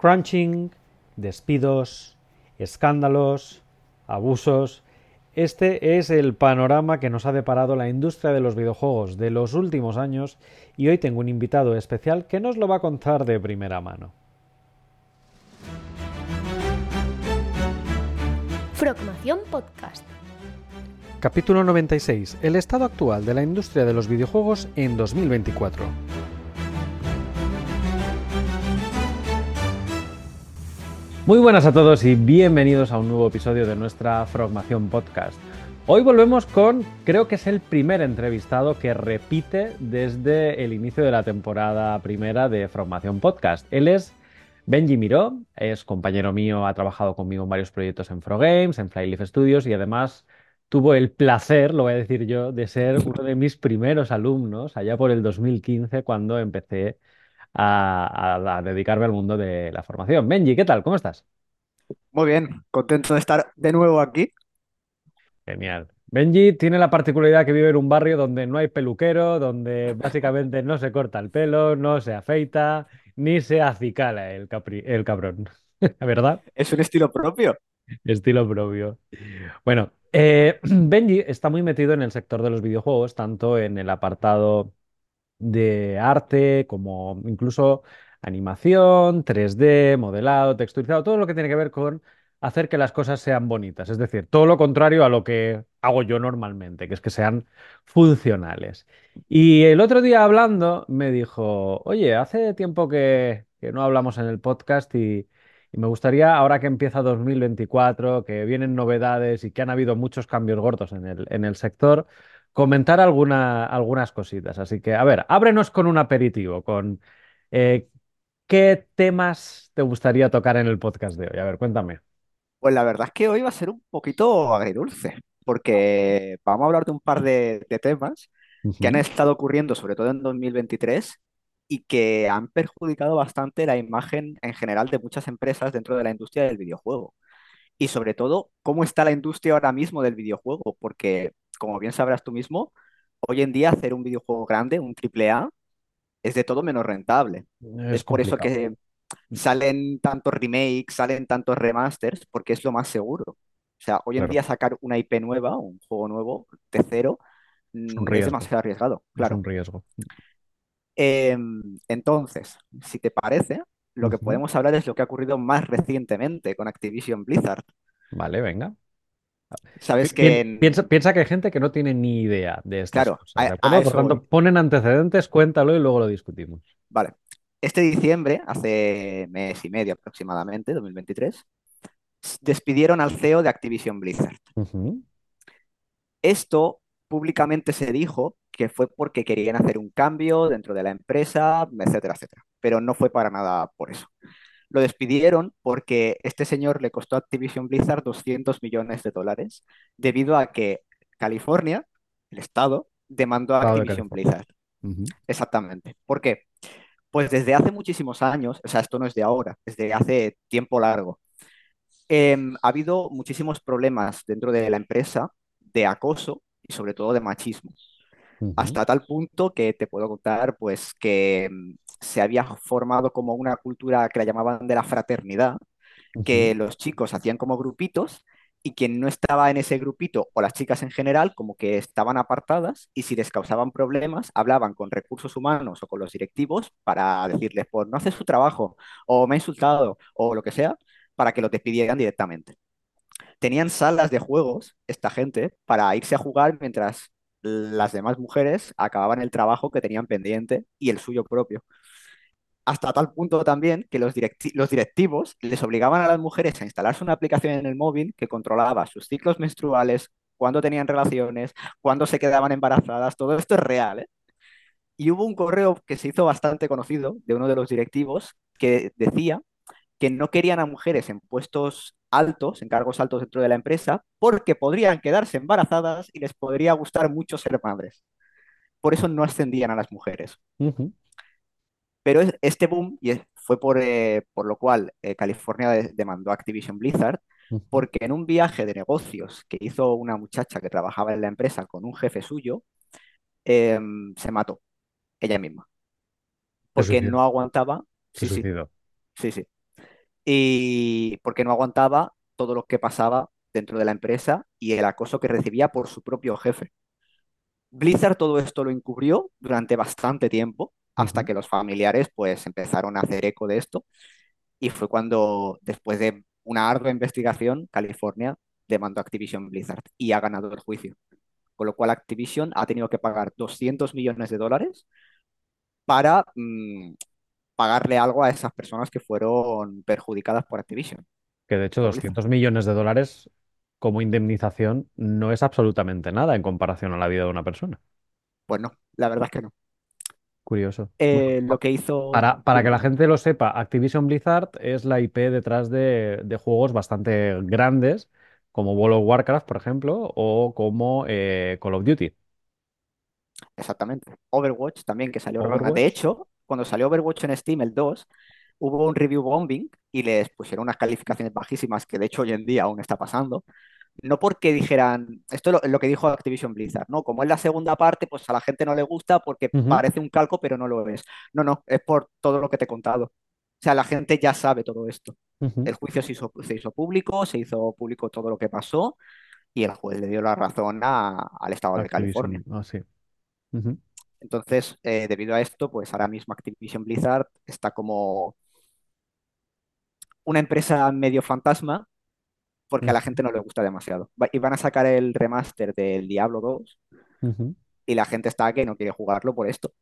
Crunching, despidos, escándalos, abusos. Este es el panorama que nos ha deparado la industria de los videojuegos de los últimos años y hoy tengo un invitado especial que nos lo va a contar de primera mano. Frogmación Podcast. Capítulo 96. El estado actual de la industria de los videojuegos en 2024. Muy buenas a todos y bienvenidos a un nuevo episodio de nuestra Frogmación Podcast. Hoy volvemos con, creo que es el primer entrevistado que repite desde el inicio de la temporada primera de Frogmación Podcast. Él es Benji Miró, es compañero mío, ha trabajado conmigo en varios proyectos en Frogames, en Flyleaf Studios y además tuvo el placer, lo voy a decir yo, de ser uno de mis primeros alumnos allá por el 2015 cuando empecé a, dedicarme al mundo de la formación. Benji, ¿qué tal? ¿Cómo estás? Muy bien, contento de estar de nuevo aquí. Genial. Benji tiene la particularidad que vive en un barrio donde no hay peluquero, donde básicamente no se corta el pelo, no se afeita, ni se acicala el, el cabrón. ¿Verdad? Es un estilo propio. Estilo propio. Bueno, eh, Benji está muy metido en el sector de los videojuegos, tanto en el apartado de arte, como incluso animación, 3D, modelado, texturizado, todo lo que tiene que ver con hacer que las cosas sean bonitas. Es decir, todo lo contrario a lo que hago yo normalmente, que es que sean funcionales. Y el otro día hablando me dijo, oye, hace tiempo que, no hablamos en el podcast y, y, me gustaría, ahora que empieza 2024, que vienen novedades y que han habido muchos cambios gordos en el, en el sector, comentar alguna, algunas cositas. Así que, a ver, ábrenos con un aperitivo, con eh, qué temas te gustaría tocar en el podcast de hoy. A ver, cuéntame. Pues la verdad es que hoy va a ser un poquito agridulce, porque vamos a hablar de un par de, temas que han estado ocurriendo, sobre todo en 2023, y que han perjudicado bastante la imagen en general de muchas empresas dentro de la industria del videojuego. Y sobre todo, cómo está la industria ahora mismo del videojuego, porque como bien sabrás tú mismo, hoy en día hacer un videojuego grande, un triple A, es de todo menos rentable. Es, por eso que salen tantos remakes, salen tantos remasters, porque es lo más seguro. O sea, hoy en día sacar una IP nueva, un juego nuevo de cero, es, mm, demasiado arriesgado. Claro. Es un riesgo. Em, entonces, si te parece, lo que podemos hablar es lo que ha ocurrido más recientemente con Activision Blizzard. Vale, venga. Sabes que. Piensa, que hay gente que no tiene ni idea de esto. Claro, Por tanto, ponen antecedentes, cuéntalo y luego lo discutimos. Vale. Este diciembre, hace mes y medio aproximadamente, 2023, despidieron al CEO de Activision Blizzard. Esto públicamente se dijo que fue porque querían hacer un cambio dentro de la empresa, etcétera, etcétera. Pero no fue para nada por eso. Lo despidieron porque este señor le costó a Activision Blizzard 200 millones de dólares debido a que California, el estado, demandó a Activision Blizzard. Exactamente. ¿Por qué? Pues desde hace muchísimos años, o sea, esto no es de ahora, es de hace tiempo largo, em, ha habido muchísimos problemas dentro de la empresa de acoso y sobre todo de machismo. Hasta tal punto que te puedo contar, pues, que em, se había formado como una cultura que la llamaban de la fraternidad, que los chicos hacían como grupitos y quien no estaba en ese grupito o las chicas en general como que estaban apartadas y si les causaban problemas hablaban con recursos humanos o con los directivos para decirles pues no hace su trabajo o me ha insultado o lo que sea para que lo despidieran directamente. Tenían salas de juegos esta gente para irse a jugar mientras las demás mujeres acababan el trabajo que tenían pendiente y el suyo propio hasta tal punto también que los, directivos les obligaban a las mujeres a instalarse una aplicación en el móvil que controlaba sus ciclos menstruales, cuándo tenían relaciones, cuándo se quedaban embarazadas, todo esto es real. ¿eh? Y hubo un correo que se hizo bastante conocido de uno de los directivos que decía que no querían a mujeres en puestos altos, en cargos altos dentro de la empresa, porque podrían quedarse embarazadas y les podría gustar mucho ser madres. Por eso no ascendían a las mujeres. Pero este boom, y fue por, eh, por lo cual eh, California demandó a Activision Blizzard, porque en un viaje de negocios que hizo una muchacha que trabajaba en la empresa con un jefe suyo, em, se mató ella misma. Porque no aguantaba. Sí, sí. Sí, sí. y porque no aguantaba todo lo que pasaba dentro de la empresa y el acoso que recibía por su propio jefe. Blizzard todo esto lo encubrió durante bastante tiempo, hasta que los familiares pues empezaron a hacer eco de esto y fue cuando, después de una ardua investigación, California demandó a Activision Blizzard y ha ganado el juicio. Con lo cual Activision ha tenido que pagar 200 millones de dólares para mm, pagarle algo a esas personas que fueron perjudicadas por Activision, Que de hecho por Blizzard. 200 millones de dólares como indemnización no es absolutamente nada en comparación a la vida de una persona. Pues no, la verdad es que no. Curioso. Bueno, Eh, lo que hizo, para, para que la gente lo sepa, Activision Blizzard es la IP detrás de, de juegos bastante grandes, como World of Warcraft, por ejemplo, o como eh, Call of Duty. Exactamente. Overwatch también, que salió con... De Overwatch. hecho, cuando salió Overwatch en Steam, el 2 hubo un review bombing y les pusieron unas calificaciones bajísimas, que de hecho hoy en día aún está pasando. No porque dijeran, esto es lo, lo que dijo Activision Blizzard, ¿no? Como es la segunda parte, pues a la gente no le gusta porque parece un calco, pero no lo es. No, no, es por todo lo que te he contado. O sea, la gente ya sabe todo esto. El juicio se hizo, se hizo público, se hizo público todo lo que pasó y el juez le dio la razón a- al estado de California. Ah, sí. Entonces, eh, debido a esto, pues ahora mismo Activision Blizzard está como una empresa medio fantasma porque a la gente no le gusta demasiado. Y van a sacar el remaster del Diablo 2 ujú, y la gente está que no quiere jugarlo por esto.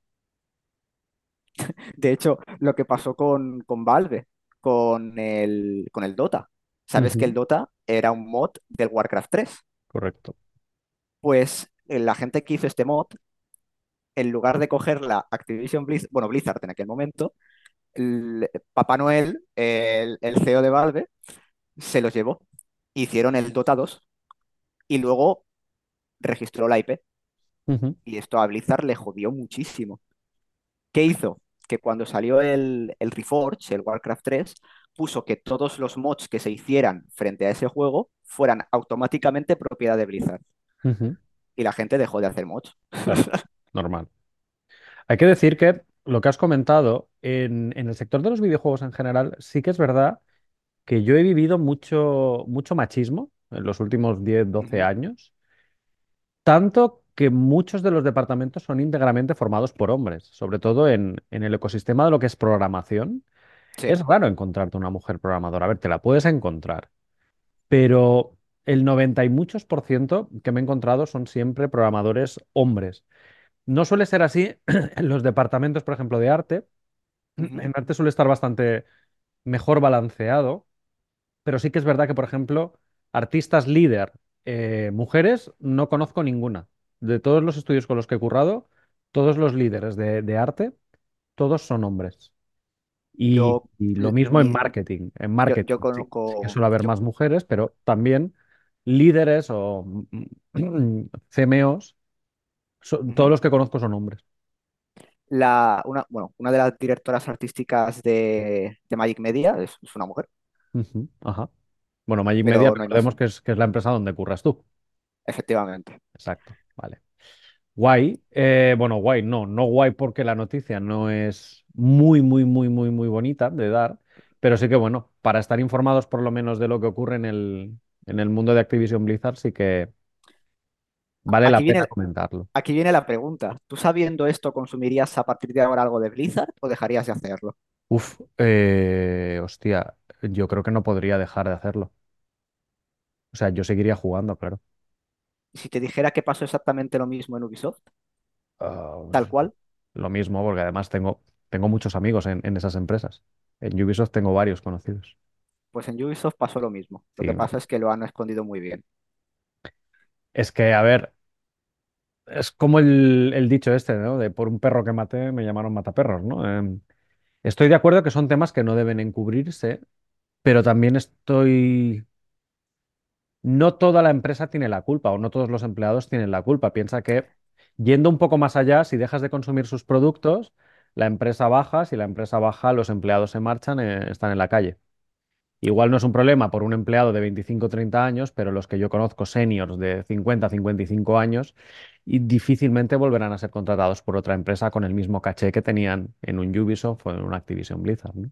De hecho, lo que pasó con, con Valve, con el, con el Dota. Sabes que el. Dota era un mod del Warcraft 3. Correcto. Pues eh, la gente que hizo este mod, en lugar de coger la Activision Blizzard, bueno, Blizzard en aquel momento, el Papá Noel, el, el CEO de Valve, se los llevó. Hicieron el Dota 2 y luego registró la IP. Y esto a Blizzard le jodió muchísimo. ¿Qué hizo? Que cuando salió el, el Reforge, el Warcraft 3, puso que todos los mods que se hicieran frente a ese juego fueran automáticamente propiedad de Blizzard. Y la gente dejó de hacer mods. Claro, normal. Hay que decir que lo que has comentado en, en el sector de los videojuegos en general, sí que es verdad que yo he vivido mucho, mucho machismo en los últimos 10 doce Ujú. años, tanto que muchos de los departamentos son íntegramente formados por hombres, sobre todo en, en el ecosistema de lo que es programación. Sí. Es raro encontrarte una mujer programadora. A ver, te la puedes encontrar, pero el 90 y muchos por ciento que me he encontrado son siempre programadores hombres. No suele ser así en los departamentos, por ejemplo, de arte. En arte suele estar bastante mejor balanceado, pero sí que es verdad que, por ejemplo, artistas líder, eh, mujeres, no conozco ninguna. De todos los estudios con los que he currado, todos los líderes de, de arte, todos son hombres. Y, Yo, y lo lo mismo en marketing. En Yo, yo marketing sí, sí que conozco, suele haber yo, más mujeres, pero también líderes o CMOs, so- todos los que conozco son hombres. La, una, bueno, una de las directoras artísticas de, de Magic Media es, es una mujer, Ujú, Ajá. Bueno, Magic Media, pero no hay más, recordemos que es, que es la empresa donde curras tú. efectivamente. Exacto, vale. Guay. eh, bueno, guay, no, no guay porque la noticia no es muy, muy, muy, muy, muy bonita de dar, pero sí que bueno, para estar informados por lo menos de lo que ocurre en el, en el mundo de Activision Blizzard, sí que vale la Aquí pena viene, comentarlo. aquí viene la pregunta. ¿Tú sabiendo esto consumirías a partir de ahora algo de Blizzard o dejarías de hacerlo? Uf, eh, hostia, yo creo que no podría dejar de hacerlo. O sea, yo seguiría jugando, claro. Y si te dijera que pasó exactamente lo mismo en Ubisoft, Ah, tal cual, lo mismo, porque además tengo, tengo muchos amigos en, en esas empresas. En Ubisoft tengo varios conocidos. pues en Ubisoft pasó lo mismo. Lo Sí, que pasa es que lo han escondido muy bien. Es que, a ver, es como el, dicho este, ¿no? De por un perro que maté me llamaron mataperros, ¿no? Em, estoy de acuerdo que son temas que no deben encubrirse, pero también estoy... No toda la empresa tiene la culpa o no todos los empleados tienen la culpa. Piensa que yendo un poco más allá, si dejas de consumir sus productos, la empresa baja, si la empresa baja, los empleados se marchan, eh, están en la calle. Igual no es un problema por un empleado de 25 o 30 años, pero los que yo conozco seniors de 50 55 años y difícilmente volverán a ser contratados por otra empresa con el mismo caché que tenían en un Ubisoft o en un Activision Blizzard, ¿no?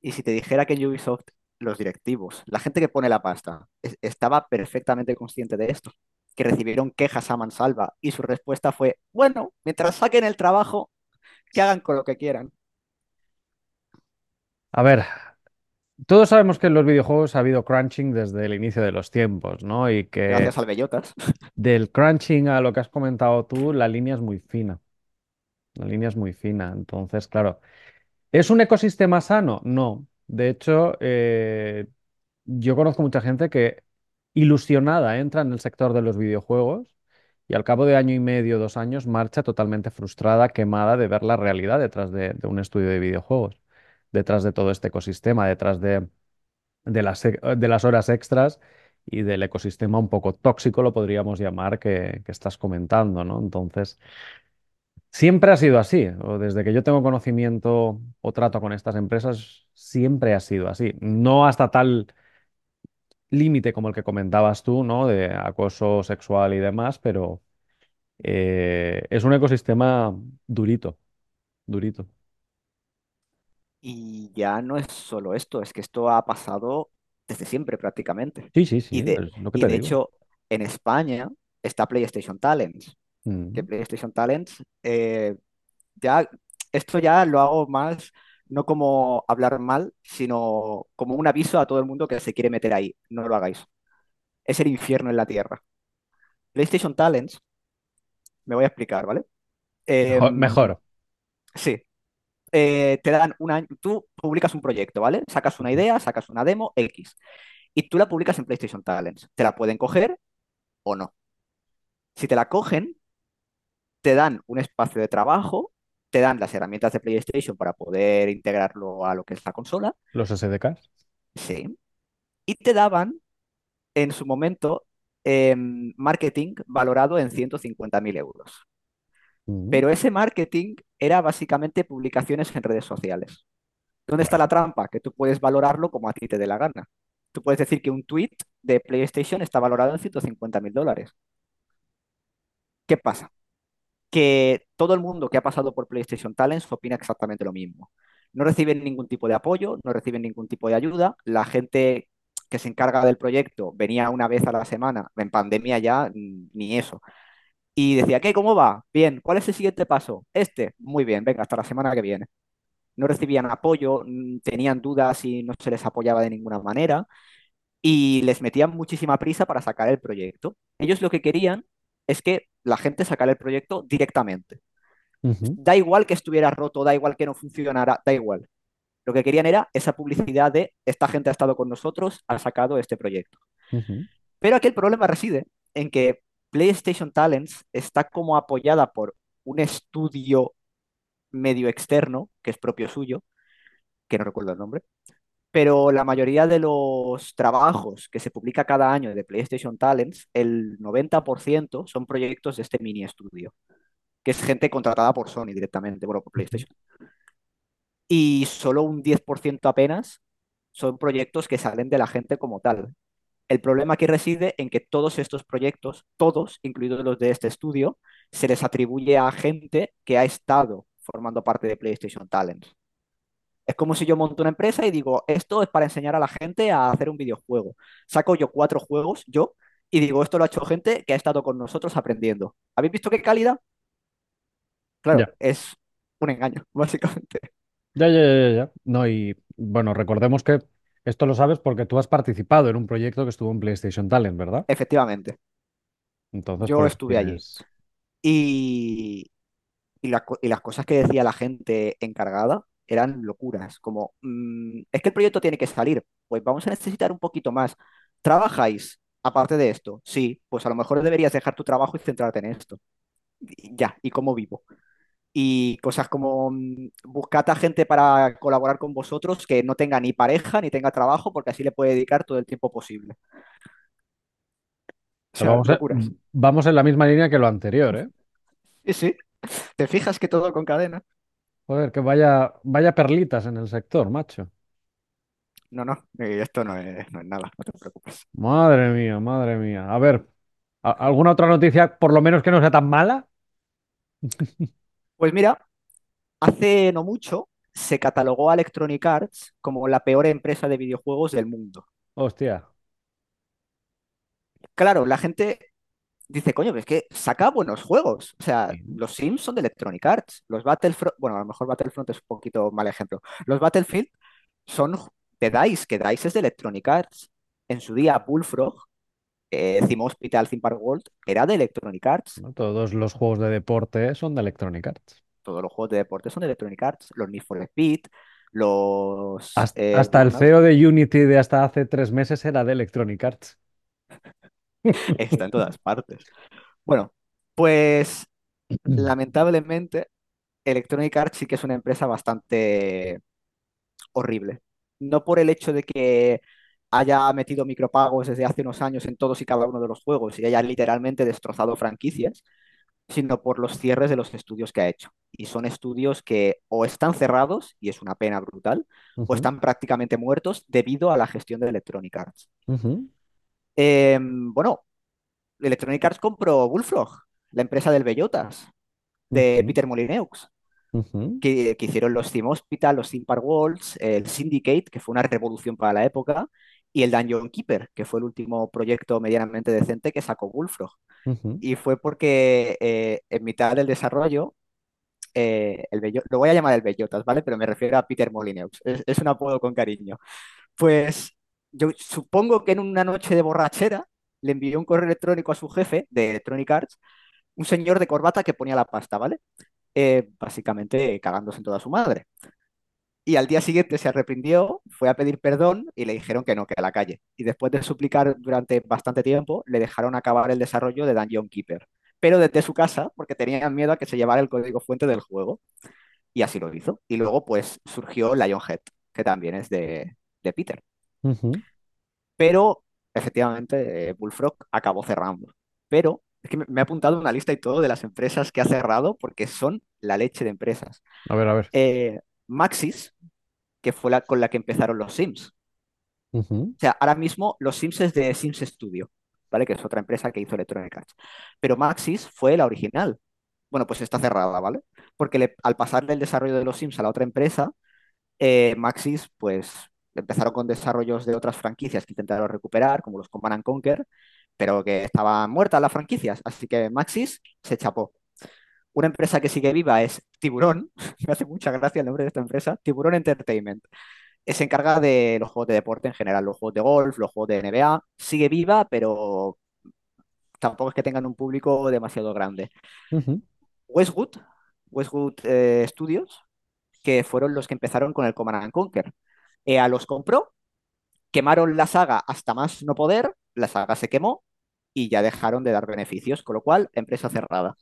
Y si te dijera que en Ubisoft los directivos, la gente que pone la pasta, es- estaba perfectamente consciente de esto, que recibieron quejas a mansalva y su respuesta fue, bueno, mientras saquen el trabajo, que hagan con lo que quieran. A ver, todos sabemos que en los videojuegos ha habido crunching desde el inicio de los tiempos, ¿no? Y que Gracias al Bellotas. del crunching a lo que has comentado tú, la línea es muy fina. La línea es muy fina. Entonces, claro, ¿es un ecosistema sano? No. De hecho, eh, yo conozco mucha gente que ilusionada entra en el sector de los videojuegos y al cabo de año y medio, dos años, marcha totalmente frustrada, quemada de ver la realidad detrás de, de un estudio de videojuegos, detrás de todo este ecosistema, detrás de, de las, e- de las horas extras y del ecosistema un poco tóxico, lo podríamos llamar, que, que estás comentando, ¿no? Entonces, siempre ha sido así, o desde que yo tengo conocimiento o trato con estas empresas, siempre ha sido así. No hasta tal límite como el que comentabas tú, ¿no? De acoso sexual y demás, pero eh, es un ecosistema durito, durito. Y ya no es solo esto, es que esto ha pasado desde siempre prácticamente. Sí, sí, Y sí, de, es lo que y te de digo. hecho, en España está PlayStation Talents, que Mm. PlayStation Talents, eh, ya, esto ya lo hago más, no como hablar mal, sino como un aviso a todo el mundo que se quiere meter ahí. No lo hagáis. Es el infierno en la tierra. PlayStation Talents, me voy a explicar, ¿vale? Mejor, Em, mejor. sí, eh, te dan un año, tú publicas un proyecto, ¿vale? Sacas una idea, sacas una demo X y tú la publicas en PlayStation Talents. Te la pueden coger o no. Si te la cogen, te dan un espacio de trabajo, te dan las herramientas de PlayStation para poder integrarlo a lo que es la consola, Los SDKs. sí, y te daban en su momento em, marketing valorado en 150.000 euros. Pero ese marketing era básicamente publicaciones en redes sociales. ¿Dónde está la trampa? Que tú puedes valorarlo como a ti te dé la gana. Tú puedes decir que un tweet de PlayStation está valorado en 150 mil dólares. ¿Qué pasa? Que todo el mundo que ha pasado por PlayStation Talents opina exactamente lo mismo. No reciben ningún tipo de apoyo, no reciben ningún tipo de ayuda. La gente que se encarga del proyecto venía una vez a la semana, en pandemia ya mm, ni eso. Y decía, ¿qué? ¿Cómo va? Bien, ¿cuál es el siguiente paso? Este, muy bien, venga, hasta la semana que viene. No recibían apoyo, mm, tenían dudas y no se les apoyaba de ninguna manera. y les metían muchísima prisa para sacar el proyecto. Ellos lo que querían es que la gente sacara el proyecto directamente. Da igual que estuviera roto, da igual que no funcionara, da igual. Lo que querían era esa publicidad de esta gente ha estado con nosotros, ha sacado este proyecto. Pero aquí el problema reside en que PlayStation Talents está como apoyada por un estudio medio externo, que es propio suyo, que no recuerdo el nombre, pero la mayoría de los trabajos que se publica cada año de PlayStation Talents, el 90% son proyectos de este mini estudio, que es gente contratada por Sony directamente, bueno, por. PlayStation. Y solo un 10% apenas son proyectos que salen de la gente como tal. El problema aquí reside en que todos estos proyectos, todos, incluidos los de este estudio, se les atribuye a gente que ha estado formando parte de PlayStation Talents. Es como si yo monto una empresa y digo, esto es para enseñar a la gente a hacer un videojuego. Saco yo cuatro juegos, yo, y digo, esto lo ha hecho gente que ha estado con nosotros aprendiendo. ¿Habéis visto qué calidad? Claro, Ya, es un engaño, básicamente. ya, ya, ya, ya. ya. No, y bueno, recordemos que esto lo sabes porque tú has participado en un proyecto que estuvo en PlayStation Talent, ¿verdad? Efectivamente, Entonces, yo por eso estuve allí. tienes. Y, y, la y las cosas que decía la gente encargada eran locuras, como, mm, es que el proyecto tiene que salir, pues vamos a necesitar un poquito más. ¿Trabajáis aparte de esto? Sí, pues a lo mejor deberías dejar tu trabajo y centrarte en esto. Y ya, ¿y cómo vivo? Y cosas como mm, buscad a gente para colaborar con vosotros que no tenga ni pareja ni tenga trabajo, porque así le puede dedicar todo el tiempo posible. O sea, Vamos, a- vamos en la misma línea que lo anterior, ¿eh? Sí, sí. ¿Te fijas que todo con cadena? Joder, que vaya, vaya perlitas en el sector, macho. No, no, eh, esto no es, no es nada, no te preocupes. Madre mía, madre mía. A ver, ¿a- ¿alguna otra noticia, por lo menos que no sea tan mala? Pues mira, hace no mucho se catalogó a Electronic Arts como la peor empresa de videojuegos del mundo. Hostia. Claro, la gente dice, coño, es que saca buenos juegos. O sea, Sí. los Sims son de Electronic Arts. Los Battlefront, bueno, a lo mejor Battlefront es un poquito mal ejemplo. Los Battlefield son de DICE, que DICE es de Electronic Arts. En su día, Bullfrog, eh, Hospital, Theme Park World, era de Electronic Arts. ¿no? Todos los juegos de deporte son de Electronic Arts. Todos los juegos de deporte son de Electronic Arts. Los Need for Speed, los... Hasta, eh, hasta el Burnout, CEO de Unity de hasta hace tres meses era de Electronic Arts. está en todas partes. Bueno, pues lamentablemente Electronic Arts sí que es una empresa bastante horrible. No por el hecho de que haya metido micropagos desde hace unos años en todos y cada uno de los juegos y haya literalmente destrozado franquicias, sino por los cierres de los estudios que ha hecho. Y son estudios que o están cerrados, y es una pena brutal, o están prácticamente muertos debido a la gestión de Electronic Arts. Eh, bueno, Electronic Arts compró Bullfrog, la empresa del Bellotas, de Peter Molyneux. ujú, que, que hicieron los Theme Hospital, los Theme Park Worlds, el Syndicate, que fue una revolución para la época, y el Dungeon Keeper, que fue el último proyecto medianamente decente que sacó Bullfrog. Y fue porque eh, en mitad del desarrollo, eh, el Bello- lo voy a llamar el Bellotas, ¿vale? Pero me refiero a Peter Molyneux, es, es un apodo con cariño. Pues yo supongo que en una noche de borrachera le envió un correo electrónico a su jefe de Electronic Arts, un señor de corbata que ponía la pasta, ¿vale? eh, básicamente cagándose en toda su madre. Y al día siguiente se arrepintió, fue a pedir perdón y le dijeron que no, que a la calle. Y después de suplicar durante bastante tiempo, le dejaron acabar el desarrollo de Dungeon Keeper. Pero desde su casa, porque tenían miedo a que se llevara el código fuente del juego. Y así lo hizo. Y luego, pues, surgió Lionhead, que también es de, de Peter. Pero, efectivamente, eh, Bullfrog acabó cerrando. Pero es que me, me he apuntado una lista y todo de las empresas que ha cerrado porque son la leche de empresas. A ver, a ver. eh, Maxis, que fue la con la que empezaron los Sims. O sea, ahora mismo los Sims es de Sims Studio, ¿vale? Que es otra empresa que hizo Electronic Arts. Pero Maxis fue la original. Bueno, pues está cerrada, ¿vale? Porque le- al pasarle el desarrollo de los Sims a la otra empresa, eh, Maxis, pues empezaron con desarrollos de otras franquicias que intentaron recuperar, como los Command and Conquer, pero que estaban muertas las franquicias. Así que Maxis se chapó. Una empresa que sigue viva es Tiburón. Me hace mucha gracia el nombre de esta empresa. Tiburón Entertainment. Se encarga de los juegos de deporte en general, los juegos de golf, los juegos de NBA. Sigue viva, pero tampoco es que tengan un público demasiado grande. Westwood, Westwood eh, Studios, que fueron los que empezaron con el Command and Conquer. EA los compró, quemaron la saga hasta más no poder, la saga se quemó y ya dejaron de dar beneficios, con lo cual, empresa cerrada.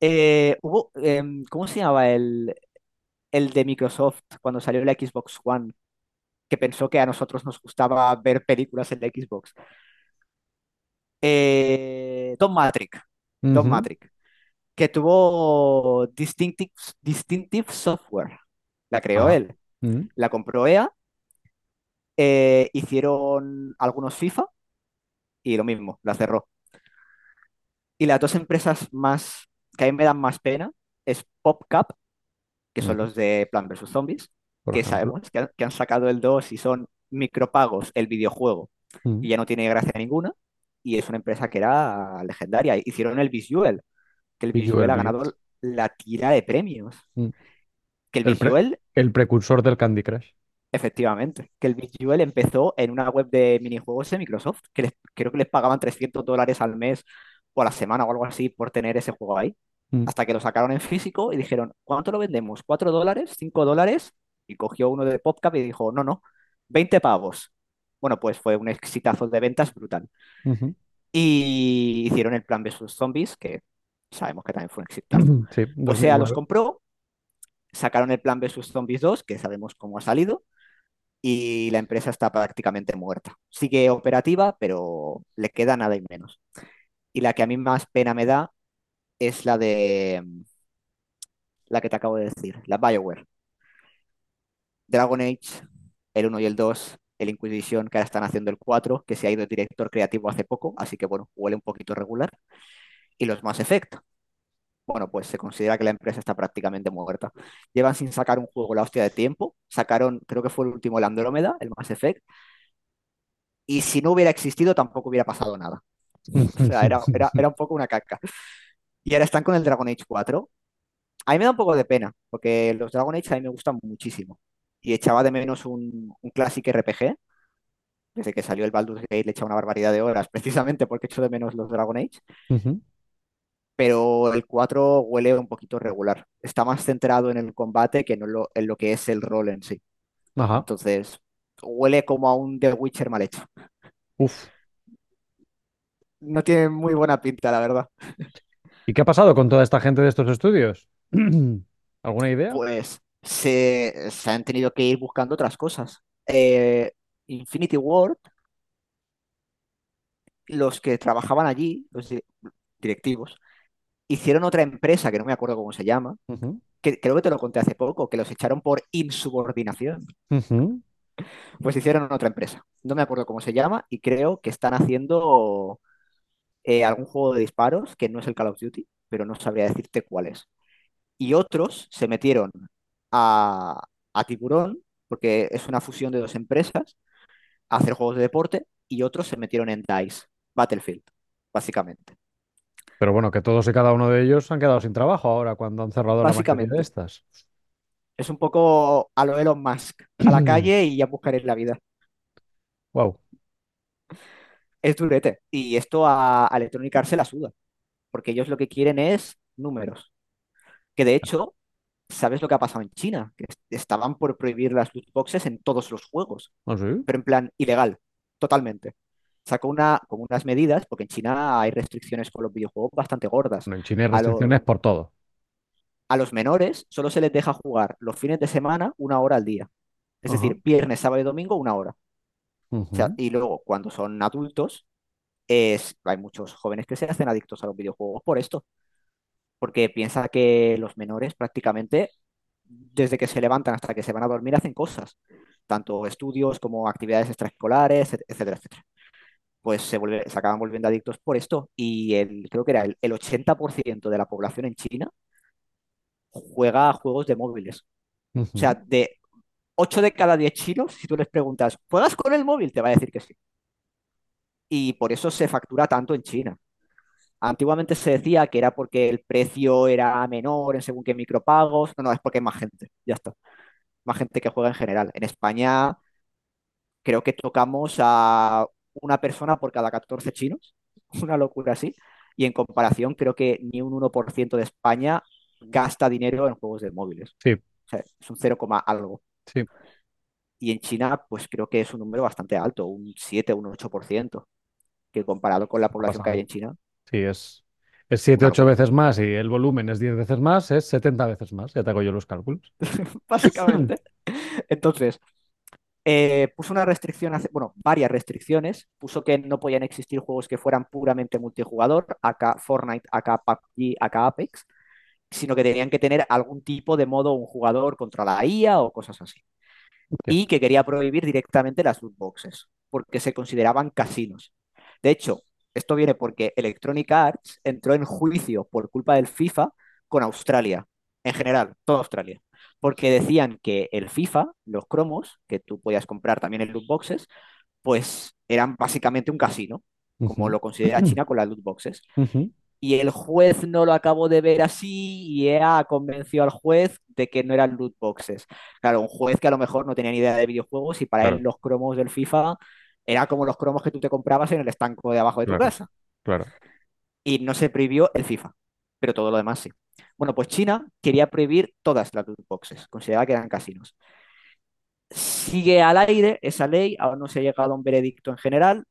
Eh, hubo, em, ¿cómo se llamaba el, el de Microsoft cuando salió la Xbox One? Que pensó que a nosotros nos gustaba ver películas en la Xbox. Eh, Don Ujú. Matrix, que tuvo Distinctive, Distinctive Software. La creó Ah. él. Mm. La compró EA, eh, hicieron algunos FIFA y lo mismo, la cerró. Y las dos empresas más que a mí me dan más pena es PopCap, que son los de Plan vs. Zombies, Por que ejemplo. sabemos que han, que han sacado el 2 y son micropagos el videojuego Mm. y ya no tiene gracia ninguna. Y es una empresa que era legendaria. Hicieron el Visual, que el Visual Visual ha ganado la tira de premios. Mm. Que el El, pre- Visual, el precursor del Candy Crush. efectivamente, que el Visual empezó en una web de minijuegos de Microsoft, que les- creo que les pagaban 300 dólares al mes o a la semana o algo así por tener ese juego ahí. Mm. Hasta que lo sacaron en físico y dijeron, ¿cuánto lo vendemos? ¿4 dólares? ¿5 dólares? Y cogió uno de PopCap y dijo, no, no, 20 pavos. Bueno, pues fue un exitazo de ventas brutal. Y hicieron el plan vs Zombies, que sabemos que también fue un exitazo. Sí, Pues SEA los 2009. compró, sacaron el plan vs Zombies 2, que sabemos cómo ha salido, y la empresa está prácticamente muerta. Sigue operativa, pero le queda nada y menos. Y la que a mí más pena me da es la de la que te acabo de decir, la BioWare. Dragon Age, el 1 y el 2, el Inquisition, que ahora están haciendo el 4, que se ha ido el director creativo hace poco, así que bueno, huele un poquito regular. Y los Mass Effect. bueno, pues se considera que la empresa está prácticamente muerta. Llevan sin sacar un juego la hostia de tiempo. Sacaron, creo que fue el último, el Andrómeda, el Mass Effect. Y si no hubiera existido, tampoco hubiera pasado nada. O sea, era, era, era un poco una caca. Y ahora están con el Dragon Age 4. A mí me da un poco de pena, porque los Dragon Age a mí me gustan muchísimo. Y echaba de menos un, un clásico RPG. Desde que salió el Baldur's Gate le he echado una barbaridad de horas, precisamente porque echo de menos los Dragon Age. Pero el 4 huele un poquito regular. Está más centrado en el combate que en lo, en lo que es el rol en sí. Ajá. Entonces, huele como a un The Witcher mal hecho. Uf. No tiene muy buena pinta, la verdad. ¿Y qué ha pasado con toda esta gente de estos estudios? ¿Alguna idea? Pues se, se han tenido que ir buscando otras cosas. Eh, Infinity Ward, los que trabajaban allí, los di- directivos, hicieron otra empresa que no me acuerdo cómo se llama, que creo que te lo conté hace poco, que los echaron por insubordinación. Pues hicieron otra empresa. No me acuerdo cómo se llama y creo que están haciendo eh, algún juego de disparos que no es el Call of Duty, pero no sabría decirte cuál es. Y otros se metieron a, a Tiburón, porque es una fusión de dos empresas, a hacer juegos de deporte, y otros se metieron en DICE, Battlefield, básicamente. Pero bueno, que todos y cada uno de ellos han quedado sin trabajo ahora cuando han cerrado la mayoría de estas. Es un poco a lo Elon Musk, a la calle y ya buscaré la vida. Wow. Es durete. Y esto a, a Electronic Arts se la suda, porque ellos lo que quieren es números. Que de hecho, ¿sabes lo que ha pasado en China? Que est- estaban por prohibir las loot boxes en todos los juegos, ¿Ah, sí? pero en plan ilegal, totalmente. Sacó una, como unas medidas, porque en China hay restricciones con los videojuegos bastante gordas. Bueno, en China hay lo- restricciones por todo. a los menores solo se les deja jugar los fines de semana una hora al día. Es Ajá. decir, viernes, sábado y domingo, una hora. O sea, Ujú. y luego, cuando son adultos, es, hay muchos jóvenes que se hacen adictos a los videojuegos por esto, porque piensa que los menores prácticamente, desde que se levantan hasta que se van a dormir, hacen cosas, tanto estudios como actividades extraescolares, et- etcétera, etcétera. Pues se vuelve, se acaban volviendo adictos por esto y el, creo que era el, el 80% de la población en China juega a juegos de móviles. O sea, de 8 de cada 10 chinos, si tú les preguntas, ¿juegas con el móvil? Te va a decir que sí. Y por eso se factura tanto en China. Antiguamente se decía que era porque el precio era menor en según qué micropagos. No, no, es porque hay más gente. Ya está. Más gente que juega en general. En España creo que tocamos a una persona por cada 14 chinos. Una locura así. Y en comparación, creo que ni un 1% de España gasta dinero en juegos de móviles. Sí, O sea, es un 0, algo. Sí. Y en China, pues creo que es un número bastante alto, un 7, un 8%, que comparado con la población que hay en China, Sí, es, es 7, una 8 locura. veces más y el volumen es 10 veces más, es 70 veces más. Ya te hago yo los cálculos. Básicamente. Entonces, eh, puso una restricción, hace- bueno, varias restricciones. Puso que no podían existir juegos que fueran puramente multijugador, acá Fortnite, acá PUBG, acá Apex, sino que tenían que tener algún tipo de modo un jugador contra la IA o cosas así. Y que quería prohibir directamente las loot boxes, porque se consideraban casinos. De hecho, esto viene porque Electronic Arts entró en juicio por culpa del FIFA con Australia, en general, toda Australia, porque decían que el FIFA, los cromos, que tú podías comprar también en loot boxes, pues eran básicamente un casino, como lo considera China con las loot boxes. Y el juez no lo acabó de ver así y EA convenció al juez de que no eran loot boxes. Claro, un juez que a lo mejor no tenía ni idea de videojuegos y para él los cromos del FIFA era como los cromos que tú te comprabas en el estanco de abajo de tu claro, casa. claro. Y no se prohibió el FIFA, pero todo lo demás sí. Bueno, pues China quería prohibir todas las loot boxes, consideraba que eran casinos. Sigue al aire esa ley, aún no se ha llegado a un veredicto en general,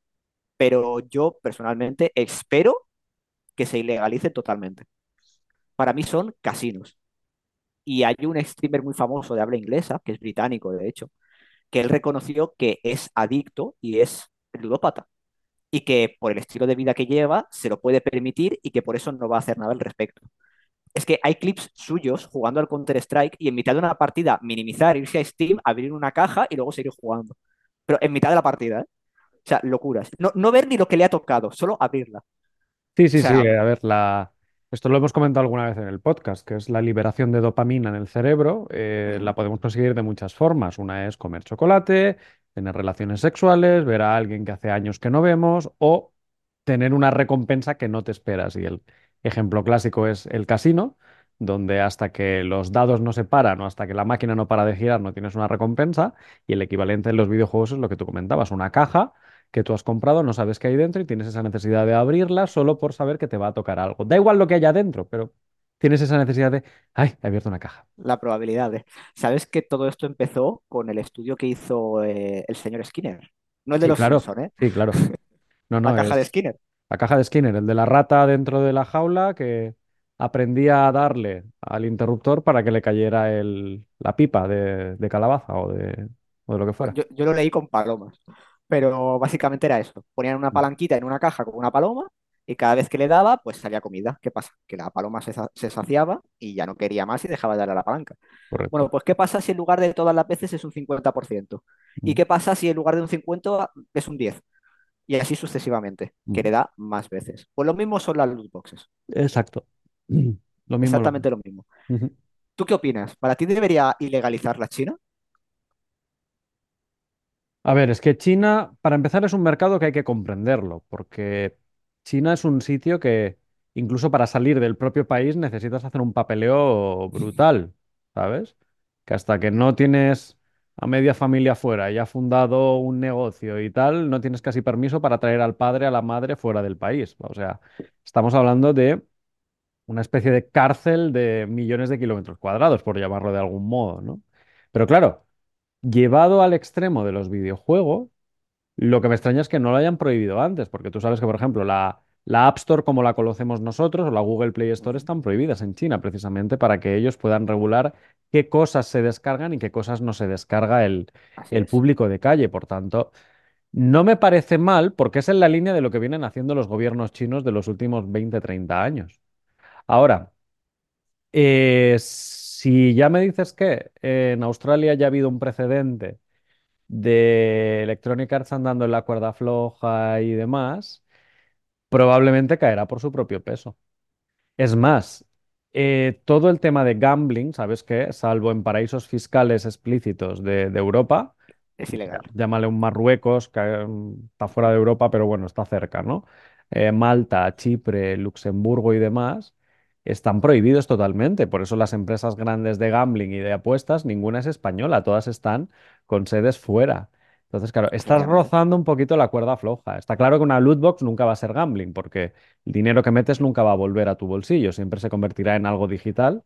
pero yo personalmente espero que se ilegalice totalmente. Para mí son casinos. Y hay un streamer muy famoso de habla inglesa, que es británico de hecho, que él reconoció que es adicto y es ludópata. Y que por el estilo de vida que lleva se lo puede permitir y que por eso no va a hacer nada al respecto. Es que hay clips suyos jugando al Counter-Strike y en mitad de una partida minimizar, irse a Steam, abrir una caja y luego seguir jugando. Pero en mitad de la partida, ¿eh? O sea, locuras. No, no ver ni lo que le ha tocado, solo abrirla. Sí, O sí, sí. sea, eh, A ver, la, Esto lo hemos comentado alguna vez en el podcast, que es la liberación de dopamina en el cerebro. eh, la podemos conseguir de muchas formas. Una es comer chocolate, tener relaciones sexuales, ver a alguien que hace años que no vemos o tener una recompensa que no te esperas. Y el ejemplo clásico es el casino, donde hasta que los dados no se paran o hasta que la máquina no para de girar no tienes una recompensa. Y el equivalente en los videojuegos es lo que tú comentabas, una caja que tú has comprado, no sabes qué hay dentro y tienes esa necesidad de abrirla solo por saber que te va a tocar algo. Da igual lo que haya dentro, pero tienes esa necesidad de, ay, he abierto una caja. La probabilidad de... ¿Sabes que todo esto empezó con el estudio que hizo eh, el señor Skinner? No el de Sí, los claro, Simpson, ¿eh? sí, claro. No, La caja de Skinner. la caja de Skinner, el de la rata dentro de la jaula que aprendía a darle al interruptor para que le cayera el, la pipa de, de calabaza o de, o de lo que fuera. Yo, yo lo leí con palomas, pero básicamente era eso. Ponían una Mm, palanquita en una caja con una paloma y cada vez que le daba, pues salía comida. ¿Qué pasa? Que la paloma se, se saciaba y ya no quería más y dejaba de darle a la palanca. Correcto. Bueno, pues ¿qué pasa si en lugar de todas las veces es un 50%? ¿Y Mm, qué pasa si en lugar de un 50 es un 10? Y así sucesivamente, que mm. le da más veces. Pues lo mismo son las loot boxes. Exacto. Lo mismo, lo mismo. Exactamente lo mismo. ¿Tú qué opinas? ¿Para ti debería ilegalizar la China? A ver, es que China, para empezar, es un mercado que hay que comprenderlo, porque China es un sitio que incluso para salir del propio país necesitas hacer un papeleo brutal, ¿sabes? Que hasta que no tienes a media familia fuera y ha fundado un negocio y tal, no tienes casi permiso para traer al padre, a la madre fuera del país. O sea, estamos hablando de una especie de cárcel de millones de kilómetros cuadrados, por llamarlo de algún modo, ¿no? Pero claro, llevado al extremo de los videojuegos. Lo que me extraña es que no lo hayan prohibido antes, porque tú sabes que, por ejemplo, la, la App Store como la conocemos nosotros o la Google Play Store están prohibidas en China precisamente para que ellos puedan regular qué cosas se descargan y qué cosas no se descarga el, es. público de calle. Por tanto, no me parece mal porque es en la línea de lo que vienen haciendo los gobiernos chinos de los últimos 20 30 años. Ahora, eh, si ya me dices que en Australia ya ha habido un precedente de Electronic Arts andando en la cuerda floja y demás, probablemente caerá por su propio peso. Es más, eh, todo el tema de gambling, ¿sabes qué? Salvo en paraísos fiscales explícitos de, de Europa, Es ilegal. llámale un Marruecos, que mm, está fuera de Europa, pero bueno, está cerca, ¿no? Eh, Malta, Chipre, Luxemburgo y demás están prohibidos totalmente. Por eso las empresas grandes de gambling y de apuestas, ninguna es española, todas están con sedes fuera. Entonces, claro, estás rozando un poquito la cuerda floja. Está claro que una loot box nunca va a ser gambling, porque el dinero que metes nunca va a volver a tu bolsillo, siempre se convertirá en algo digital,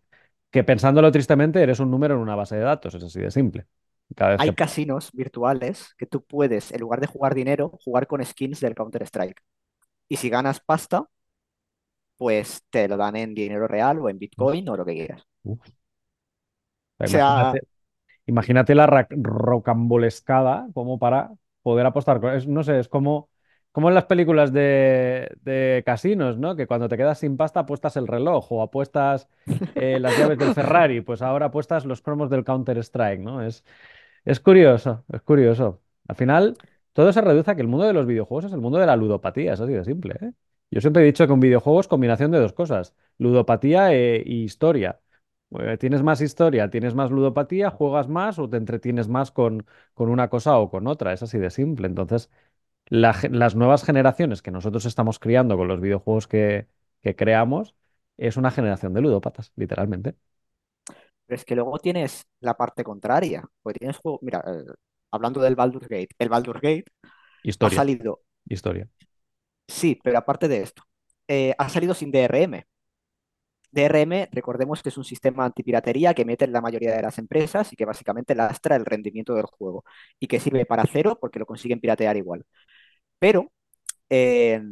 que pensándolo tristemente, eres un número en una base de datos, es así de simple. Hay que casinos virtuales que tú puedes, en lugar de jugar dinero, jugar con skins del Counter-Strike. Y si ganas pasta, pues te lo dan en dinero real o en Bitcoin o lo que quieras. Uf, O sea, imagínate, imagínate la rocambolescada como para poder apostar. es- no sé, es como, como en las películas de, de casinos, ¿no? Que cuando te quedas sin pasta apuestas el reloj o apuestas eh, las llaves del Ferrari, pues ahora apuestas los cromos del Counter-Strike, ¿no? Es, es curioso, es curioso. Al final, todo se reduce a que el mundo de los videojuegos es el mundo de la ludopatía, es así de simple, ¿eh? Yo siempre he dicho que un videojuego es combinación de dos cosas, ludopatía e, historia. Eh, tienes más historia, tienes más ludopatía, juegas más o te entretienes más con, con una cosa o con otra, es así de simple. Entonces, la las nuevas generaciones que nosotros estamos criando con los videojuegos que, que creamos es una generación de ludópatas, literalmente. pero es que luego tienes la parte contraria. Porque tienes juego, mira, eh, hablando del Baldur's Gate, el Baldur's Gate ha salido, historia. Sí, pero aparte de esto, eh, ha salido sin DRM. DRM, recordemos que es un sistema antipiratería que mete en la mayoría de las empresas y que básicamente lastra el rendimiento del juego y que sirve para cero porque lo consiguen piratear igual. Pero eh,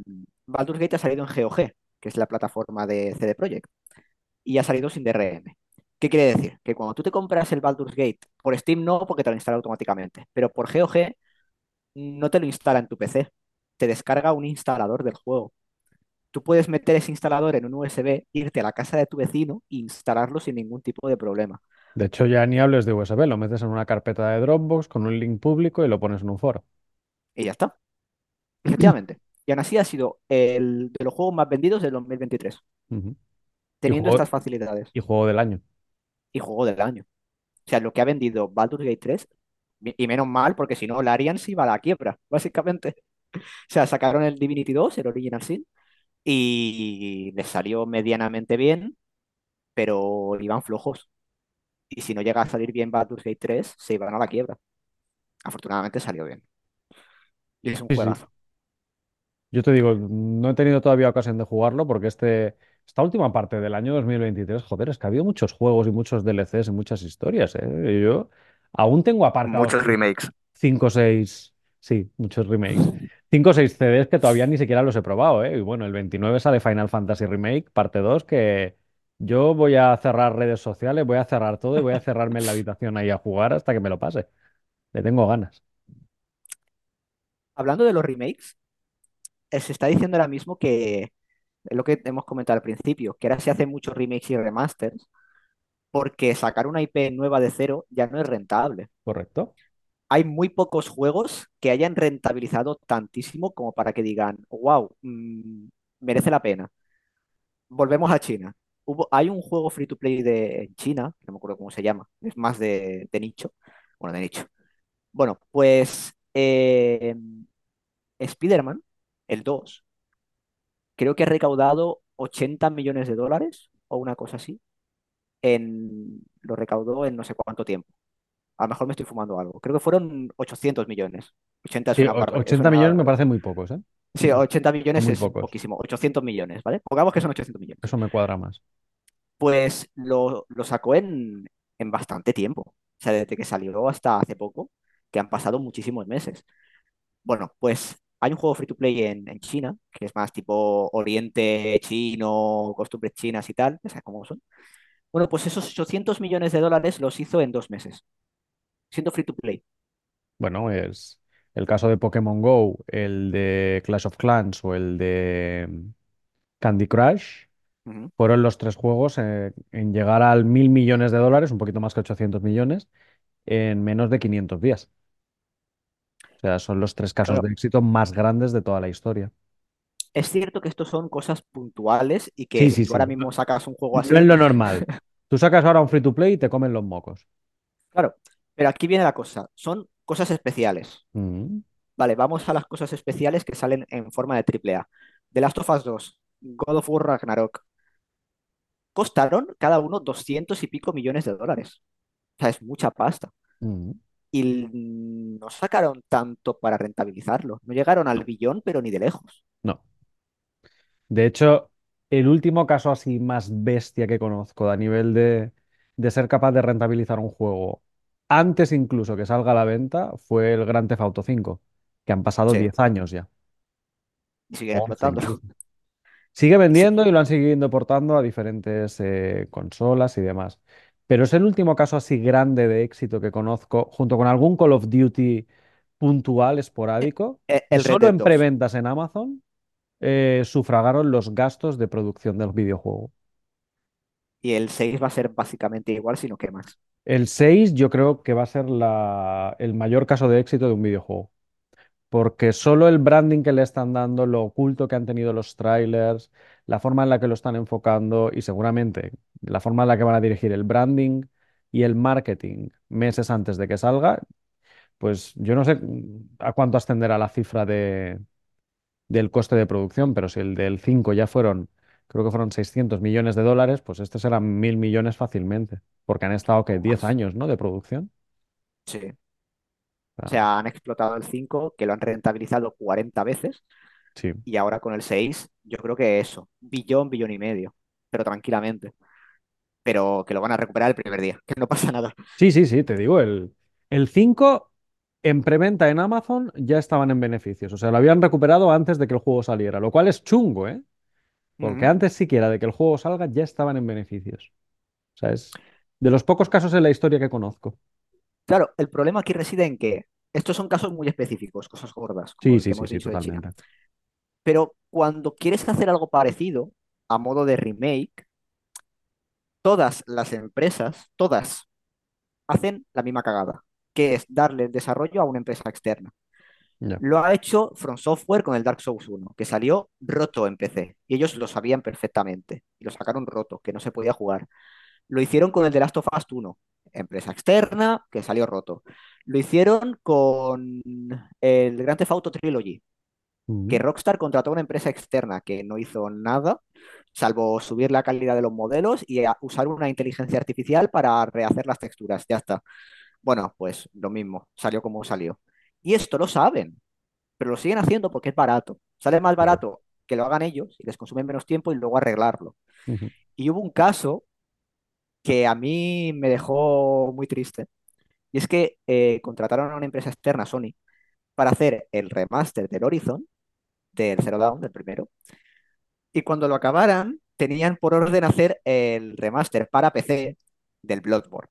Baldur's Gate ha salido en GOG, que es la plataforma de CD Projekt, y ha salido sin DRM. ¿Qué quiere decir? Que cuando tú te compras el Baldur's Gate, por Steam no, porque te lo instala automáticamente, pero por GOG no te lo instala en tu PC, te descarga un instalador del juego. Tú puedes meter ese instalador en un USB, irte a la casa de tu vecino e instalarlo sin ningún tipo de problema. De hecho, ya ni hables de USB, lo metes en una carpeta de Dropbox con un link público y lo pones en un foro. Y ya está, efectivamente. Y aún así ha sido el de los juegos más vendidos del 2023. Ujú. Y teniendo juego, estas facilidades y juego del año. y juego del año. O sea, lo que ha vendido Baldur's Gate 3, y menos mal, porque si no, Larian se iba a la quiebra, básicamente. O sea, sacaron el Divinity 2, el Original Sin, y les salió medianamente bien, pero iban flojos. Y si no llega a salir bien Baldur's Gate 3, se iban a la quiebra. Afortunadamente salió bien. Y es un Sí, sí. juegazo. Yo te digo, no he tenido todavía ocasión de jugarlo porque este, esta última parte del año 2023, joder, es que ha habido muchos juegos y muchos DLCs y muchas historias, ¿eh? Yo aún tengo apartados Muchos remakes. 5 o 6, sí, muchos remakes. 5 o 6 CDs que todavía ni siquiera los he probado, ¿eh? Y bueno, el 29 sale Final Fantasy Remake, parte 2, que yo voy a cerrar redes sociales, voy a cerrar todo y voy a cerrarme en la habitación ahí a jugar hasta que me lo pase. Le tengo ganas. Hablando de los remakes, eh, se está diciendo ahora mismo que es lo que hemos comentado al principio, que ahora se hacen muchos remakes y remasters porque sacar una IP nueva de cero ya no es rentable. ¿Correcto? Hay muy pocos juegos que hayan rentabilizado tantísimo como para que digan, wow, merece la pena. Volvemos a China. Hay un juego free to play de en China, no me acuerdo cómo se llama, es más de, de nicho. Bueno, de nicho. Bueno, pues eh, Spider-Man, el 2, creo que ha recaudado 80 millones de dólares o una cosa así. En, lo recaudó en no sé cuánto tiempo. A lo mejor me estoy fumando algo. Creo que fueron 800 millones. 80 es Sí, una o- barbaridad. Es 80 millones me parecen muy pocos, ¿eh? Sí, 80 Son millones muy es pocos. poquísimo. 800 millones, ¿vale? Pongamos que son 800 millones. Eso me cuadra más. Pues lo, lo sacó en, en bastante tiempo. O sea, desde que salió hasta hace poco, que han pasado muchísimos meses. Bueno, pues hay un juego free to play en, en China, que es más tipo Oriente chino, costumbres chinas y tal, ya sabes cómo son. Bueno, pues esos 800 millones de dólares los hizo en dos meses, siendo free to play. Bueno, es el caso de Pokémon Go, el de Clash of Clans o el de mm, Candy Crush. Fueron los tres juegos en llegar al mil millones de dólares, un poquito más que 800 millones, en menos de 500 días. O sea, son los tres casos Claro, de éxito más grandes de toda la historia. es cierto que estos son cosas puntuales y que Sí, sí, tú sí. ahora mismo sacas un juego no es así, lo normal. Tú sacas ahora un free to play y te comen los mocos. claro, pero aquí viene la cosa, son cosas especiales. Mm. Vale, vamos a las cosas especiales que salen en forma de triple A. The Last of Us 2, God of War Ragnarok, costaron cada uno 200 y pico millones de dólares. O sea, es mucha pasta. Mm. Y no sacaron tanto para rentabilizarlo. No llegaron al billón, pero ni de lejos. No. De hecho, el último caso así más bestia que conozco a nivel de, de ser capaz de rentabilizar un juego antes incluso que salga a la venta fue el Grand Theft Auto 5, que han pasado Sí, 10 años ya, 11 explotando. Sigue Sí, vendiendo y lo han seguido portando a diferentes eh, consolas y demás. Pero es el último caso así grande de éxito que conozco, junto con algún Call of Duty puntual, esporádico, e- el Red solo en 2. preventas en Amazon eh, sufragaron los gastos de producción del videojuego. Y el 6 va a ser básicamente igual, sino que más. El 6 yo creo que va a ser el mayor caso de éxito de un videojuego, porque solo el branding que le están dando, lo oculto que han tenido los trailers, la forma en la que lo están enfocando y seguramente la forma en la que van a dirigir el branding y el marketing meses antes de que salga, pues yo no sé a cuánto ascenderá la cifra de, del coste de producción, pero si el del 5 ya fueron, creo que fueron 600 millones de dólares, pues este serán mil millones fácilmente, porque han estado, ¿qué? O 10 más. años, ¿no? De producción. Sí. O sea, han explotado el 5, que lo han rentabilizado 40 veces. sí. Y ahora con el 6, yo creo que eso, billón, billón y medio. Pero tranquilamente. Pero que lo van a recuperar el primer día, que no pasa nada. Sí, sí, sí, te digo, el, el 5 en preventa en Amazon ya estaban en beneficios, o sea, lo habían recuperado antes de que el juego saliera, lo cual es chungo, ¿eh? Porque Ujú. antes siquiera de que el juego salga ya estaban en beneficios. O sea, es de los pocos casos en la historia que conozco. Claro, el problema aquí reside en que estos son casos muy específicos, cosas gordas, como Sí, sí, que sí, hemos sí, dicho de China. totalmente. Pero cuando quieres hacer algo parecido, a modo de remake, todas las empresas, todas, hacen la misma cagada, que es darle el desarrollo a una empresa externa. Lo ha hecho From Software con el Dark Souls 1, que salió roto en PC. Y ellos lo sabían perfectamente. Y lo sacaron roto, que no se podía jugar. Lo hicieron con el The Last of Us 1, empresa externa, que salió roto. Lo hicieron con el Grand Theft Auto Trilogy, que. Rockstar contrató a una empresa externa que no hizo nada, salvo subir la calidad de los modelos y usar una inteligencia artificial para rehacer las texturas. Ya está. Bueno, pues lo mismo, salió como salió. Y esto lo saben, pero lo siguen haciendo porque es barato. Sale más barato que lo hagan ellos y les consumen menos tiempo y luego arreglarlo. Y hubo un caso que a mí me dejó muy triste, y es que eh, contrataron a una empresa externa, Sony, para hacer el remaster del Horizon, del Zero Dawn, del primero, y cuando lo acabaran, tenían por orden hacer el remaster para PC del Bloodborne.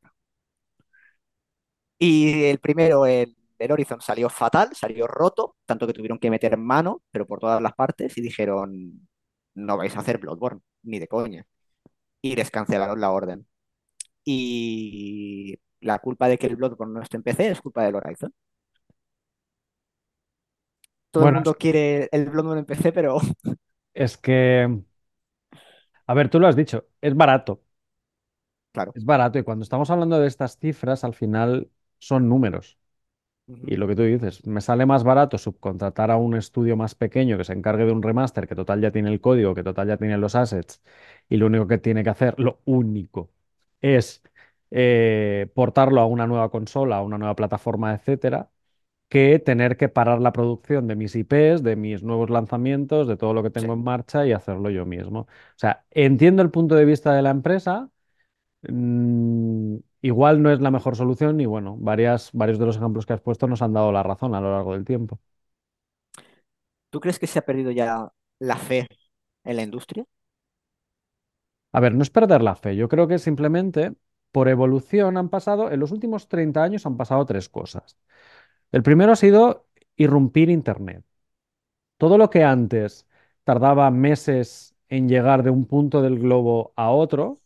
Y el primero, el, el Horizon, salió fatal, salió roto, tanto que tuvieron que meter mano, pero por todas las partes, y dijeron, no vais a hacer Bloodborne, ni de coña. Y les cancelaron la orden. Y la culpa de que el Bloodborne no esté en PC es culpa del Horizon. Todo el Bueno, mundo quiere el Bloodborne en PC, pero es que, a ver, tú lo has dicho, es barato, claro. es barato y cuando estamos hablando de estas cifras, al final son números. Y lo que tú dices, me sale más barato subcontratar a un estudio más pequeño que se encargue de un remaster, que total ya tiene el código, que total ya tiene los assets, y lo único que tiene que hacer, lo único, es eh, portarlo a una nueva consola, a una nueva plataforma, etcétera, que tener que parar la producción de mis IPs, de mis nuevos lanzamientos, de todo lo que Sí. tengo en marcha y hacerlo yo mismo. O sea, entiendo el punto de vista de la empresa Mm, igual no es la mejor solución y bueno, varias, varios de los ejemplos que has puesto nos han dado la razón a lo largo del tiempo. ¿Tú crees que se ha perdido ya la fe en la industria? A ver, no es perder la fe, yo creo que simplemente por evolución han pasado, en los últimos 30 años han pasado tres cosas. El primero ha sido irrumpir Internet. Todo lo que antes tardaba meses en llegar de un punto del globo a otro,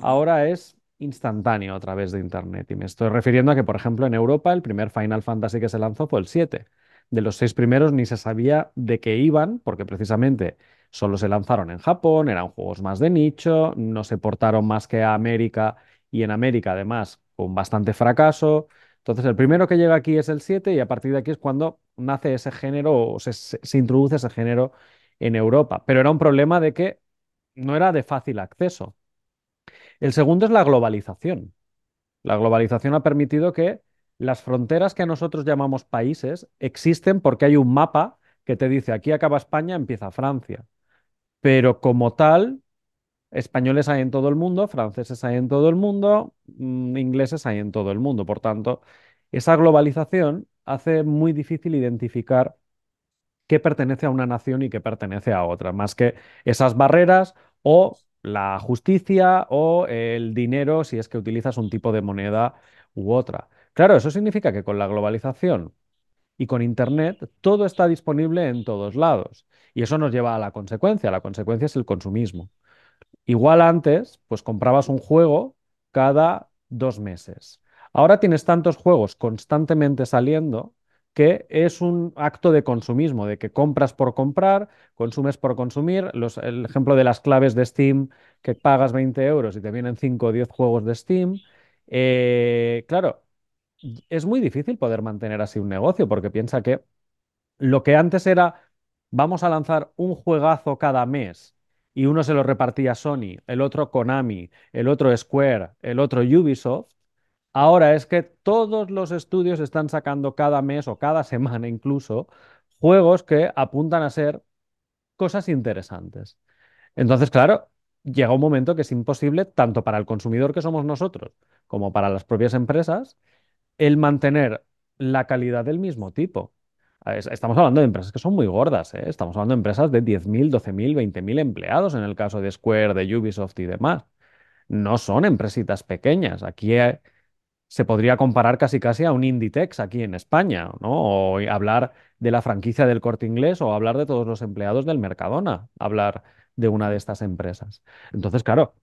ahora es instantáneo a través de Internet. Y me estoy refiriendo a que, por ejemplo, en Europa el primer Final Fantasy que se lanzó fue el 7. De los seis primeros ni se sabía de qué iban, porque precisamente solo se lanzaron en Japón, eran juegos más de nicho, no se portaron más que a América y en América además con bastante fracaso. Entonces el primero que llega aquí es el 7 y a partir de aquí es cuando nace ese género o se, se introduce ese género en Europa. Pero era un problema de que no era de fácil acceso. El segundo es la globalización. La globalización ha permitido que las fronteras que nosotros llamamos países existen porque hay un mapa que te dice aquí acaba España, empieza Francia. Pero como tal, españoles hay en todo el mundo, franceses hay en todo el mundo, mm, ingleses hay en todo el mundo. Por tanto, esa globalización hace muy difícil identificar qué pertenece a una nación y qué pertenece a otra, más que esas barreras o la justicia o el dinero si es que utilizas un tipo de moneda u otra. Claro, eso significa que con la globalización y con Internet todo está disponible en todos lados. Y eso nos lleva a la consecuencia. La consecuencia es el consumismo. Igual antes, pues comprabas un juego cada dos meses. Ahora tienes tantos juegos constantemente saliendo que es un acto de consumismo, de que compras por comprar, consumes por consumir. Los- el ejemplo de las claves de Steam, que pagas 20 euros y te vienen 5 o 10 juegos de Steam. Eh, claro, es muy difícil poder mantener así un negocio porque piensa que lo que antes era, vamos a lanzar un juegazo cada mes y uno se lo repartía Sony, el otro Konami, el otro Square, el otro Ubisoft, ahora es que todos los estudios están sacando cada mes o cada semana incluso juegos que apuntan a ser cosas interesantes. Entonces, claro, llega un momento que es imposible, tanto para el consumidor que somos nosotros como para las propias empresas, el mantener la calidad del mismo tipo. Estamos hablando de empresas que son muy gordas, ¿eh? Estamos hablando de empresas de diez mil, doce mil, veinte mil empleados en el caso de Square, de Ubisoft y demás. No son empresitas pequeñas. Aquí eh, se podría comparar casi casi a un Inditex aquí en España, ¿no? O hablar de la franquicia del Corte Inglés o hablar de todos los empleados del Mercadona, hablar de una de estas empresas. Entonces, claro,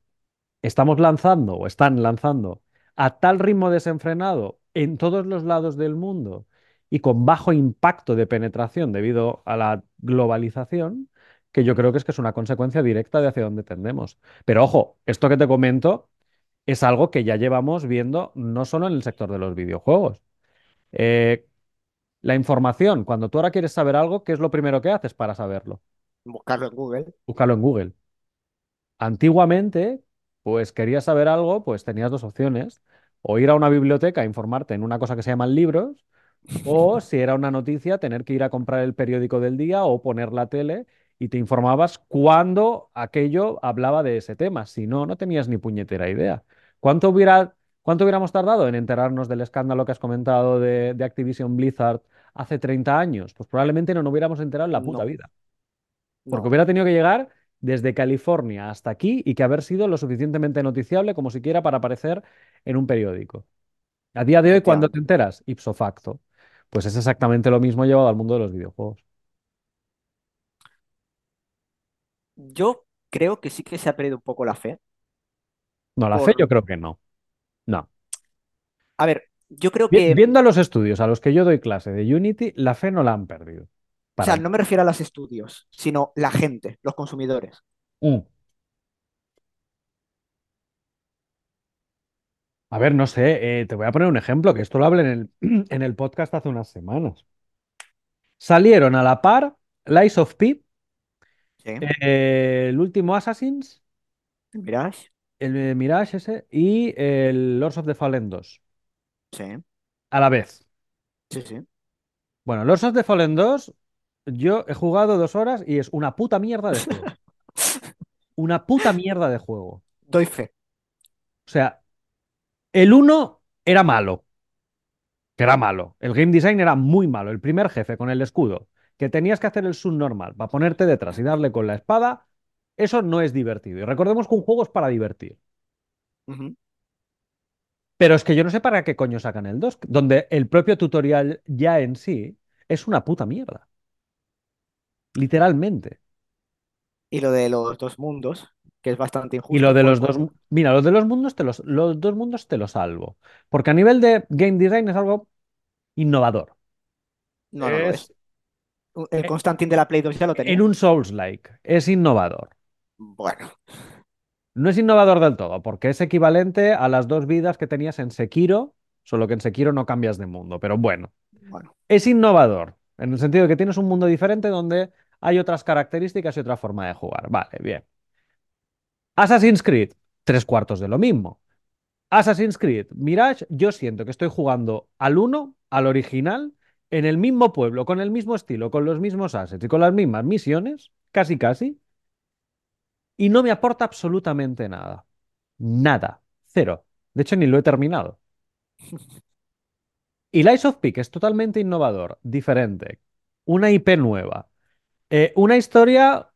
estamos lanzando o están lanzando a tal ritmo desenfrenado en todos los lados del mundo y con bajo impacto de penetración debido a la globalización, que yo creo que es que es una consecuencia directa de hacia dónde tendemos. Pero ojo, esto que te comento es algo que ya llevamos viendo no solo en el sector de los videojuegos. Eh, la información, cuando tú ahora quieres saber algo, ¿qué es lo primero que haces para saberlo? Buscarlo en Google. Búscalo en Google. Antiguamente, pues querías saber algo, pues tenías dos opciones. O ir a una biblioteca a informarte en una cosa que se llaman libros, o si era una noticia, tener que ir a comprar el periódico del día o poner la tele y te informabas cuando aquello hablaba de ese tema. Si no, no tenías ni puñetera idea. ¿Cuánto hubiera, cuánto hubiéramos tardado en enterarnos del escándalo que has comentado de, de Activision Blizzard hace 30 años? Pues probablemente no nos hubiéramos enterado en la puta No, vida. Porque no, hubiera tenido que llegar desde California hasta aquí y que haber sido lo suficientemente noticiable como siquiera para aparecer en un periódico. A día de hoy, cuando te enteras? Ipso facto. Pues es exactamente lo mismo llevado al mundo de los videojuegos. Yo creo que sí que se ha perdido un poco la fe No, la fe yo creo que no. No. A ver, yo creo que... Viendo a los estudios a los que yo doy clase de Unity, la fe no la han perdido. O sea, mí. no me refiero a los estudios, sino la gente, los consumidores. Mm. A ver, no sé, eh, te voy a poner un ejemplo, que esto lo hablé en el, en el podcast hace unas semanas. Salieron a la par Lies of P, Sí. eh, el último Assassins, Mirage. El eh, Mirage ese, y el Lords of the Fallen 2, Sí, a la vez. sí, sí. Bueno, Lords of the Fallen 2, yo he jugado dos horas y es una puta mierda de juego. Una puta mierda de juego. Doy fe. O sea, el uno era malo, que era malo. El game design era muy malo. El primer jefe con el escudo, que tenías que hacer el subnormal para ponerte detrás y darle con la espada, eso no es divertido. Y recordemos que un juego es para divertir. Pero es que yo no sé para qué coño sacan el 2, donde el propio tutorial ya en sí es una puta mierda. Literalmente. Y lo de los dos mundos, que es bastante Y lo injusto de los porque... dos, mira, lo de los mundos te los, los dos mundos te lo salvo. Porque a nivel de game design es algo innovador. No, no lo Es es. El Constantine de la Play 2 ya lo en tenía. un Souls-like. Es innovador. Bueno, No es innovador del todo, porque es equivalente a las dos vidas que tenías en Sekiro, solo que en Sekiro no cambias de mundo. Pero bueno, bueno. es innovador, en el sentido de que tienes un mundo diferente donde hay otras características y otra forma de jugar. Vale, bien. Assassin's Creed, tres cuartos de lo mismo. Assassin's Creed Mirage, yo siento que estoy jugando al uno, al original, en el mismo pueblo, con el mismo estilo, con los mismos assets y con las mismas misiones, casi casi, y no me aporta absolutamente nada. Nada. Cero. De hecho, ni lo he terminado. Y Lies of P, que es totalmente innovador, diferente, una IP nueva, eh, una historia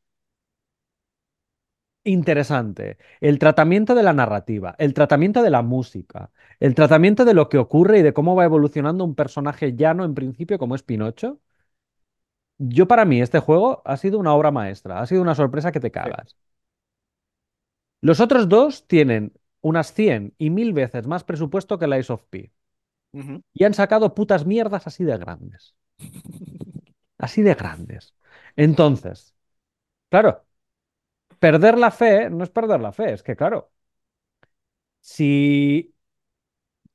interesante, el tratamiento de la narrativa, el tratamiento de la música, el tratamiento de lo que ocurre y de cómo va evolucionando un personaje llano en principio como es Pinocho. Yo para mí este juego ha sido una obra maestra, ha sido una sorpresa que te Sí. Los otros dos tienen unas 100 y 1000 veces más presupuesto que Lies of P y han sacado putas mierdas así de grandes, así de grandes. Entonces, claro, perder la fe no es perder la fe, es que claro, si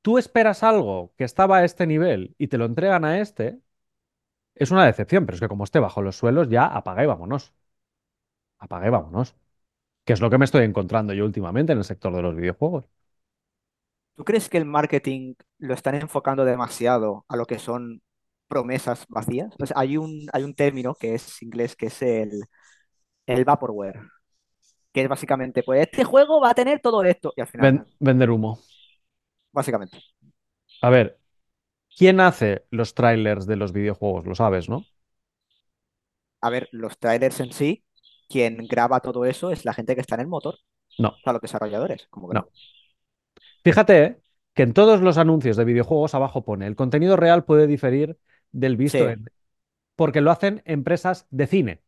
tú esperas algo que estaba a este nivel y te lo entregan a este, es una decepción, pero es que como esté bajo los suelos, ya apaga y vámonos. Apaga y vámonos. Que es lo que me estoy encontrando yo últimamente en el sector de los videojuegos. ¿Tú crees que el marketing lo están enfocando demasiado a lo que son promesas vacías? Sea, hay un, hay un término que es inglés que es el, el vaporware, que es básicamente, pues este juego va a tener todo esto y al Ven- final, vender humo. básicamente. A ver, ¿quién hace los trailers de los videojuegos? Lo sabes, ¿no? A ver, los trailers en sí, quien graba todo eso es la gente que está en el motor, No, o sea, los desarrolladores, como que no. no. Fíjate ¿eh? que en todos los anuncios de videojuegos abajo pone el contenido real puede diferir del visto Sí, en... porque lo hacen empresas de cine.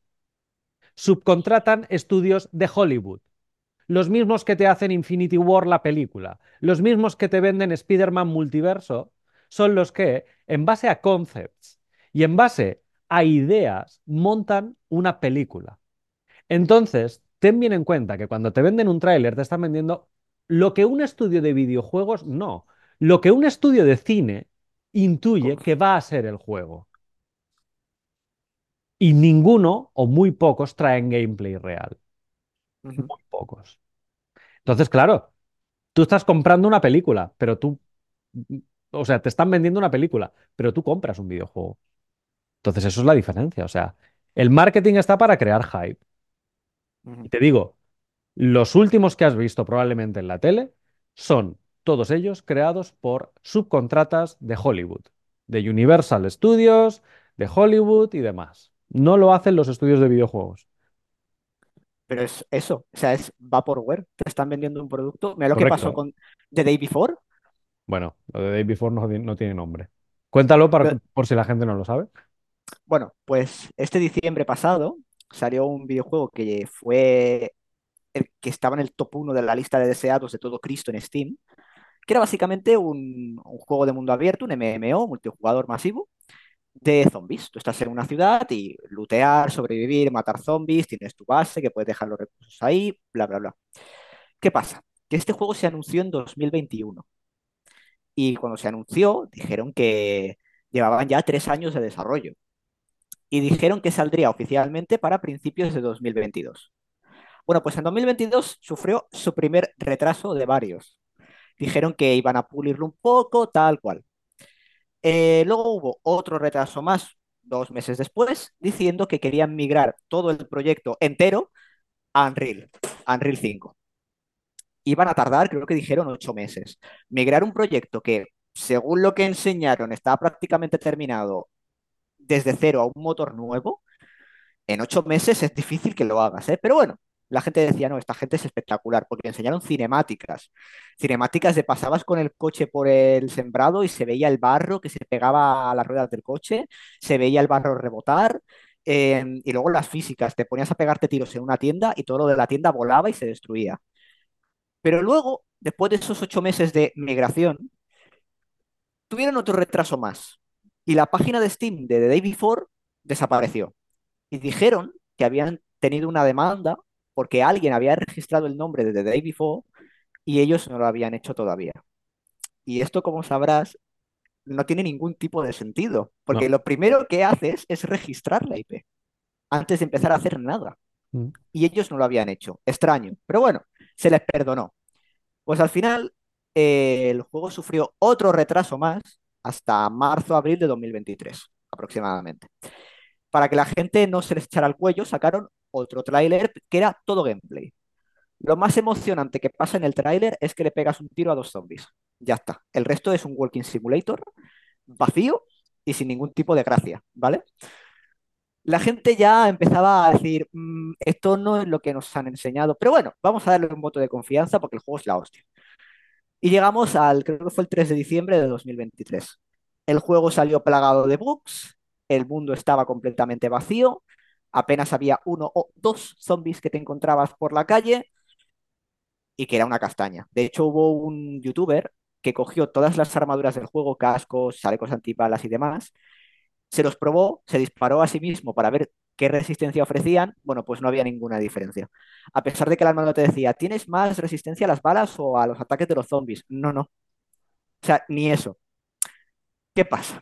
Subcontratan estudios de Hollywood. Los mismos que te hacen Infinity War la película, los mismos que te venden Spider-Man Multiverso, son los que en base a concepts y en base a ideas montan una película. Entonces, ten bien en cuenta que cuando te venden un tráiler te están vendiendo lo que un estudio de videojuegos no, lo que un estudio de cine intuye que va a ser el juego. Y ninguno o muy pocos traen gameplay real. Muy pocos. Entonces, claro, tú estás comprando una película, pero tú, o sea, te están vendiendo una película, pero tú compras un videojuego. Entonces, eso es la diferencia. O sea, el marketing está para crear hype. Y te digo, los últimos que has visto probablemente en la tele son todos ellos creados por subcontratas de Hollywood, de Universal Studios, de Hollywood y demás. No lo hacen los estudios de videojuegos. Pero es eso, o sea, es Vaporware, te están vendiendo un producto. Mira lo que pasó con The Day Before. Bueno, lo de Day Before no, no tiene nombre. Cuéntalo para- por si la gente no lo sabe. Bueno, pues este diciembre pasado salió un videojuego que fue el que estaba en el top 1 de la lista de deseados de todo Cristo en Steam, que era básicamente un, un juego de mundo abierto, un MMO, multijugador masivo, de zombies. Tú estás en una ciudad y lootear, sobrevivir, matar zombies, tienes tu base, que puedes dejar los recursos ahí, bla, bla, bla. ¿Qué pasa? Que este juego se anunció en 2021 y cuando se anunció dijeron que llevaban ya tres años de desarrollo y dijeron que saldría oficialmente para principios de 2022. Bueno, pues en 2022 sufrió su primer retraso de varios. Dijeron que iban a pulirlo un poco, tal cual. Eh, luego hubo otro retraso más, dos meses después, diciendo que querían migrar todo el proyecto entero a Unreal, Unreal 5. Iban a tardar, creo que dijeron, ocho meses. Migrar un proyecto que, según lo que enseñaron, estaba prácticamente terminado desde cero a un motor nuevo, en ocho meses es difícil que lo hagas, ¿eh? Pero bueno, la gente decía, no, esta gente es espectacular, porque enseñaron cinemáticas, cinemáticas de pasabas con el coche por el sembrado y se veía el barro que se pegaba a las ruedas del coche, se veía el barro rebotar, eh, y luego las físicas, te ponías a pegarte tiros en una tienda y todo lo de la tienda volaba y se destruía. Pero luego, después de esos ocho meses de migración, tuvieron otro retraso más, y la página de Steam de The Day Before desapareció y dijeron que habían tenido una demanda porque alguien había registrado el nombre de The Day Before y ellos no lo habían hecho todavía. Y esto, como sabrás, no tiene ningún tipo de sentido, porque No. lo primero que haces es registrar la IP antes de empezar a hacer nada. Mm. Y ellos no lo habían hecho. Extraño. Pero bueno, se les perdonó. Pues al final, eh, el juego sufrió otro retraso más hasta marzo-abril de 2023, aproximadamente para que la gente no se les echara al cuello, sacaron otro tráiler que era todo gameplay. Lo más emocionante que pasa en el tráiler es que le pegas un tiro a dos zombies. Ya está. El resto es un walking simulator vacío y sin ningún tipo de gracia, ¿vale? La gente ya empezaba a decir, "Mm, esto no es lo que nos han enseñado, pero bueno, vamos a darle un voto de confianza porque el juego es la hostia. Y llegamos al, creo que fue el 3 de diciembre de 2023. El juego salió plagado de bugs, el mundo estaba completamente vacío, apenas había uno o dos zombies que te encontrabas por la calle y que era una castaña. De hecho, hubo un youtuber que cogió todas las armaduras del juego, cascos, chalecos antibalas y demás, se los probó, se disparó a sí mismo para ver qué resistencia ofrecían. Bueno, pues no había ninguna diferencia. A pesar de que la armadura te decía, ¿tienes más resistencia a las balas o a los ataques de los zombies? No, no. O sea, ni eso. ¿Qué pasa?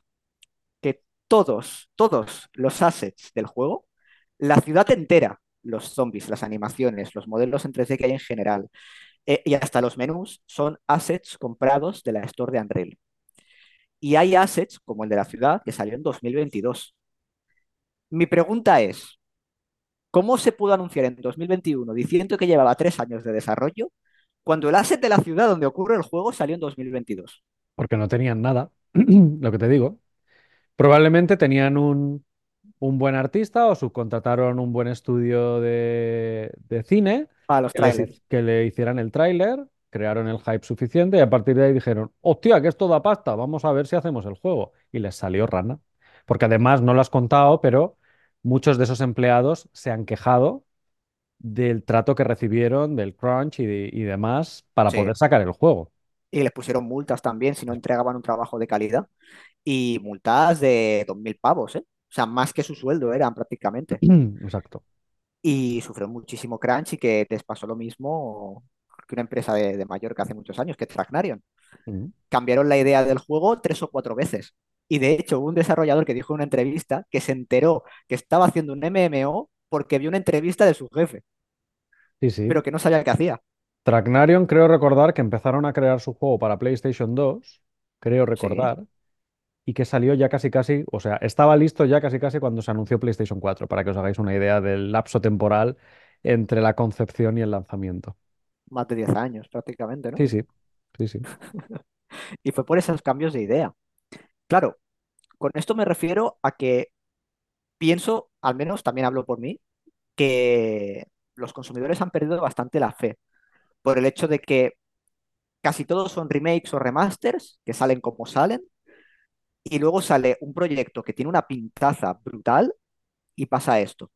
Que todos, todos los assets del juego, la ciudad entera, los zombies, las animaciones, los modelos en 3D que hay en general, eh, y hasta los menús, son assets comprados de la Store de Unreal. Y hay assets, como el de la ciudad, que salió en 2022. Mi pregunta es, ¿cómo se pudo anunciar en 2021 diciendo que llevaba tres años de desarrollo cuando el asset de la ciudad donde ocurre el juego salió en 2022? Porque no tenían nada, lo que te digo. Probablemente tenían un, un buen artista o subcontrataron un buen estudio de, de cine Para los que, les- que le hicieran el tráiler, crearon el hype suficiente y a partir de ahí dijeron, hostia, que esto da pasta, vamos a ver si hacemos el juego. Y les salió rana. Porque además, no lo has contado, pero muchos de esos empleados se han quejado del trato que recibieron, del crunch y, de- y demás para Sí. poder sacar el juego. Y les pusieron multas también si no entregaban un trabajo de calidad. y multadas de 2.000 pavos, ¿eh? O sea, más que su sueldo eran prácticamente. Exacto. Y sufrió muchísimo crunch y que les pasó lo mismo que una empresa de, de Mallorca hace muchos años, que es Tracknarion. Mm. Cambiaron la idea del juego tres o cuatro veces. Y de hecho, hubo un desarrollador que dijo en una entrevista que se enteró que estaba haciendo un MMO porque vio una entrevista de su jefe, Sí, sí. pero que no sabía qué hacía. Tracknarion, creo recordar que empezaron a crear su juego para PlayStation 2, creo Sí, recordar, y que salió ya casi casi, o sea, estaba listo ya casi casi cuando se anunció PlayStation 4, para que os hagáis una idea del lapso temporal entre la concepción y el lanzamiento. más de 10 años prácticamente, ¿no? Sí, sí, sí, sí. Y fue por esos cambios de idea. Claro, con esto me refiero a que pienso, al menos también hablo por mí, que los consumidores han perdido bastante la fe por el hecho de que casi todos son remakes o remasters que salen como salen y luego sale un proyecto que tiene una pintaza brutal y pasa esto.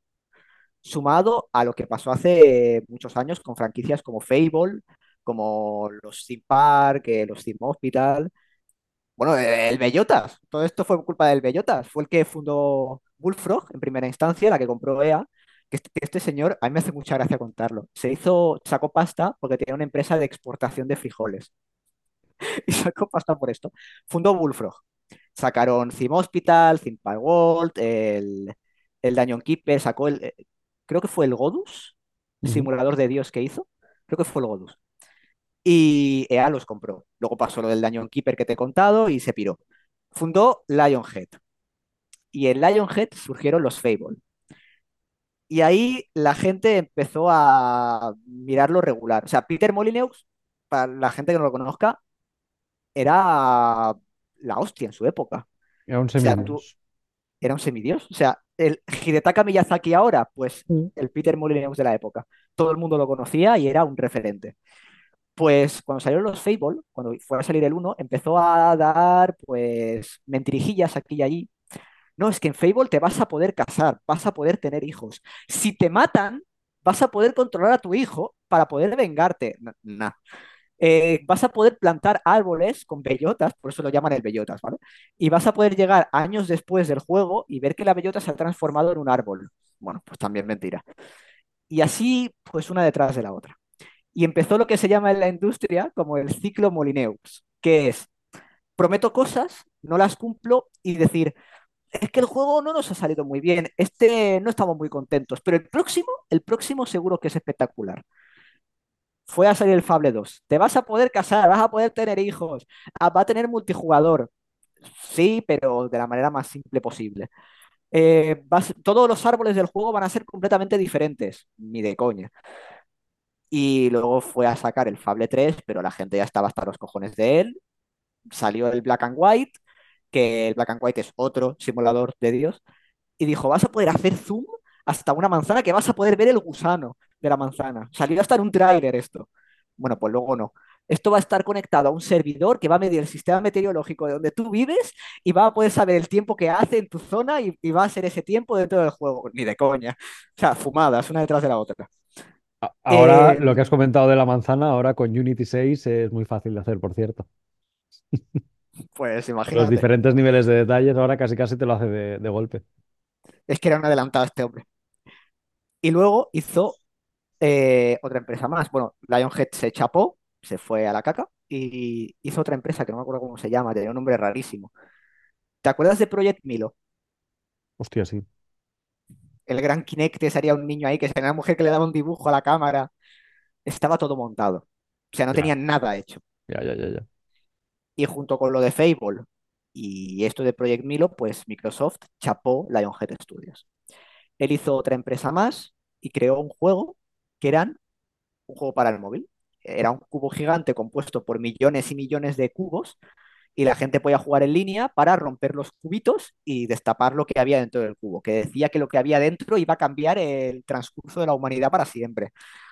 Sumado a lo que pasó hace muchos años con franquicias como Fable, como los Theme Park, eh, los Theme Hospital, bueno, el Bellotas. Todo esto fue culpa del Bellotas. Fue el que fundó Bullfrog en primera instancia, la que compró EA. Que este, que este señor, a mí me hace mucha gracia contarlo. Se hizo, sacó pasta porque tenía una empresa de exportación de frijoles. Y sacó pasta por esto. Fundó Bullfrog. Sacaron Theme Hospital, Park World, el, el Keeper, sacó el, eh, creo que fue el Godus, Ujú. simulador de Dios que hizo. Creo que fue el Godus. Y EA los compró. Luego pasó lo del Dungeon Keeper que te he contado y se piró. Fundó Lionhead. Y en Lionhead surgieron los Fable. Y ahí la gente empezó a mirarlo regular. O sea, Peter Molyneux, para la gente que no lo conozca, era la hostia en su época. Era un O sea, tú, semidios. era un semidios. O sea, el Hidetaka Miyazaki ahora, pues Mm. el Peter Molyneux de la época. Todo el mundo lo conocía y era un referente. Pues cuando salieron los Fable, cuando fue a salir el uno empezó a dar pues mentirijillas aquí y allí. No, es que en Fable te vas a poder casar, vas a poder tener hijos. Si te matan, vas a poder controlar a tu hijo para poder vengarte. Nah. Eh, vas a poder plantar árboles con bellotas, por eso lo llaman el bellotas, ¿vale? Y vas a poder llegar años después del juego y ver que la bellota se ha transformado en un árbol. Bueno, pues también mentira. Y así, pues una detrás de la otra. Y empezó lo que se llama en la industria como el ciclo Molineux, que es, prometo cosas, no las cumplo y decir, es que el juego no nos ha salido muy bien, este no estamos muy contentos, pero el próximo, el próximo seguro que es espectacular. Fue a salir el Fable 2. Te vas a poder casar, vas a poder tener hijos, ah, va a tener multijugador. Sí, pero de la manera más simple posible. Eh, todos los árboles del juego van a ser completamente diferentes. Ni de coña. Y luego fue a sacar el Fable 3, pero la gente ya estaba hasta los cojones de él. Salió el Black and White, que el Black and White es otro simulador de Dios, y dijo, vas a poder hacer zoom hasta una manzana que vas a poder ver el gusano de la manzana. Salió hasta en un tráiler esto. Bueno, pues luego no. Esto va a estar conectado a un servidor que va a medir el sistema meteorológico de donde tú vives y va a poder saber el tiempo que hace en tu zona y, y va a ser ese tiempo dentro del juego. Ni de coña. O sea, fumadas, una detrás de la otra. Ahora, Eh, lo que has comentado de la manzana, ahora con Unity 6 es muy fácil de hacer, por cierto. pues Los imagínate. diferentes niveles de detalles ahora casi casi te lo hace de, de golpe. Es que era un adelantado este hombre. Y luego hizo eh, otra empresa más. Bueno, Lionhead se chapó, se fue a la caca y hizo otra empresa que no me acuerdo cómo se llama, tenía un nombre rarísimo. ¿Te acuerdas de Project Milo? Hostia, sí. El gran Kinect sería un niño ahí, que sería una mujer que le daba un dibujo a la cámara. Estaba todo montado. O sea, no Ya, tenían nada hecho. ya, ya, ya, ya. Y junto con lo de Fable y esto de Project Milo, pues Microsoft chapó Lionhead Studios. Él hizo otra empresa más y creó un juego que eran un juego para el móvil. Era un cubo gigante compuesto por millones y millones de cubos y la gente podía jugar en línea para romper los cubitos y destapar lo que había dentro del cubo, que decía que lo que había dentro iba a cambiar el transcurso de la humanidad para siempre.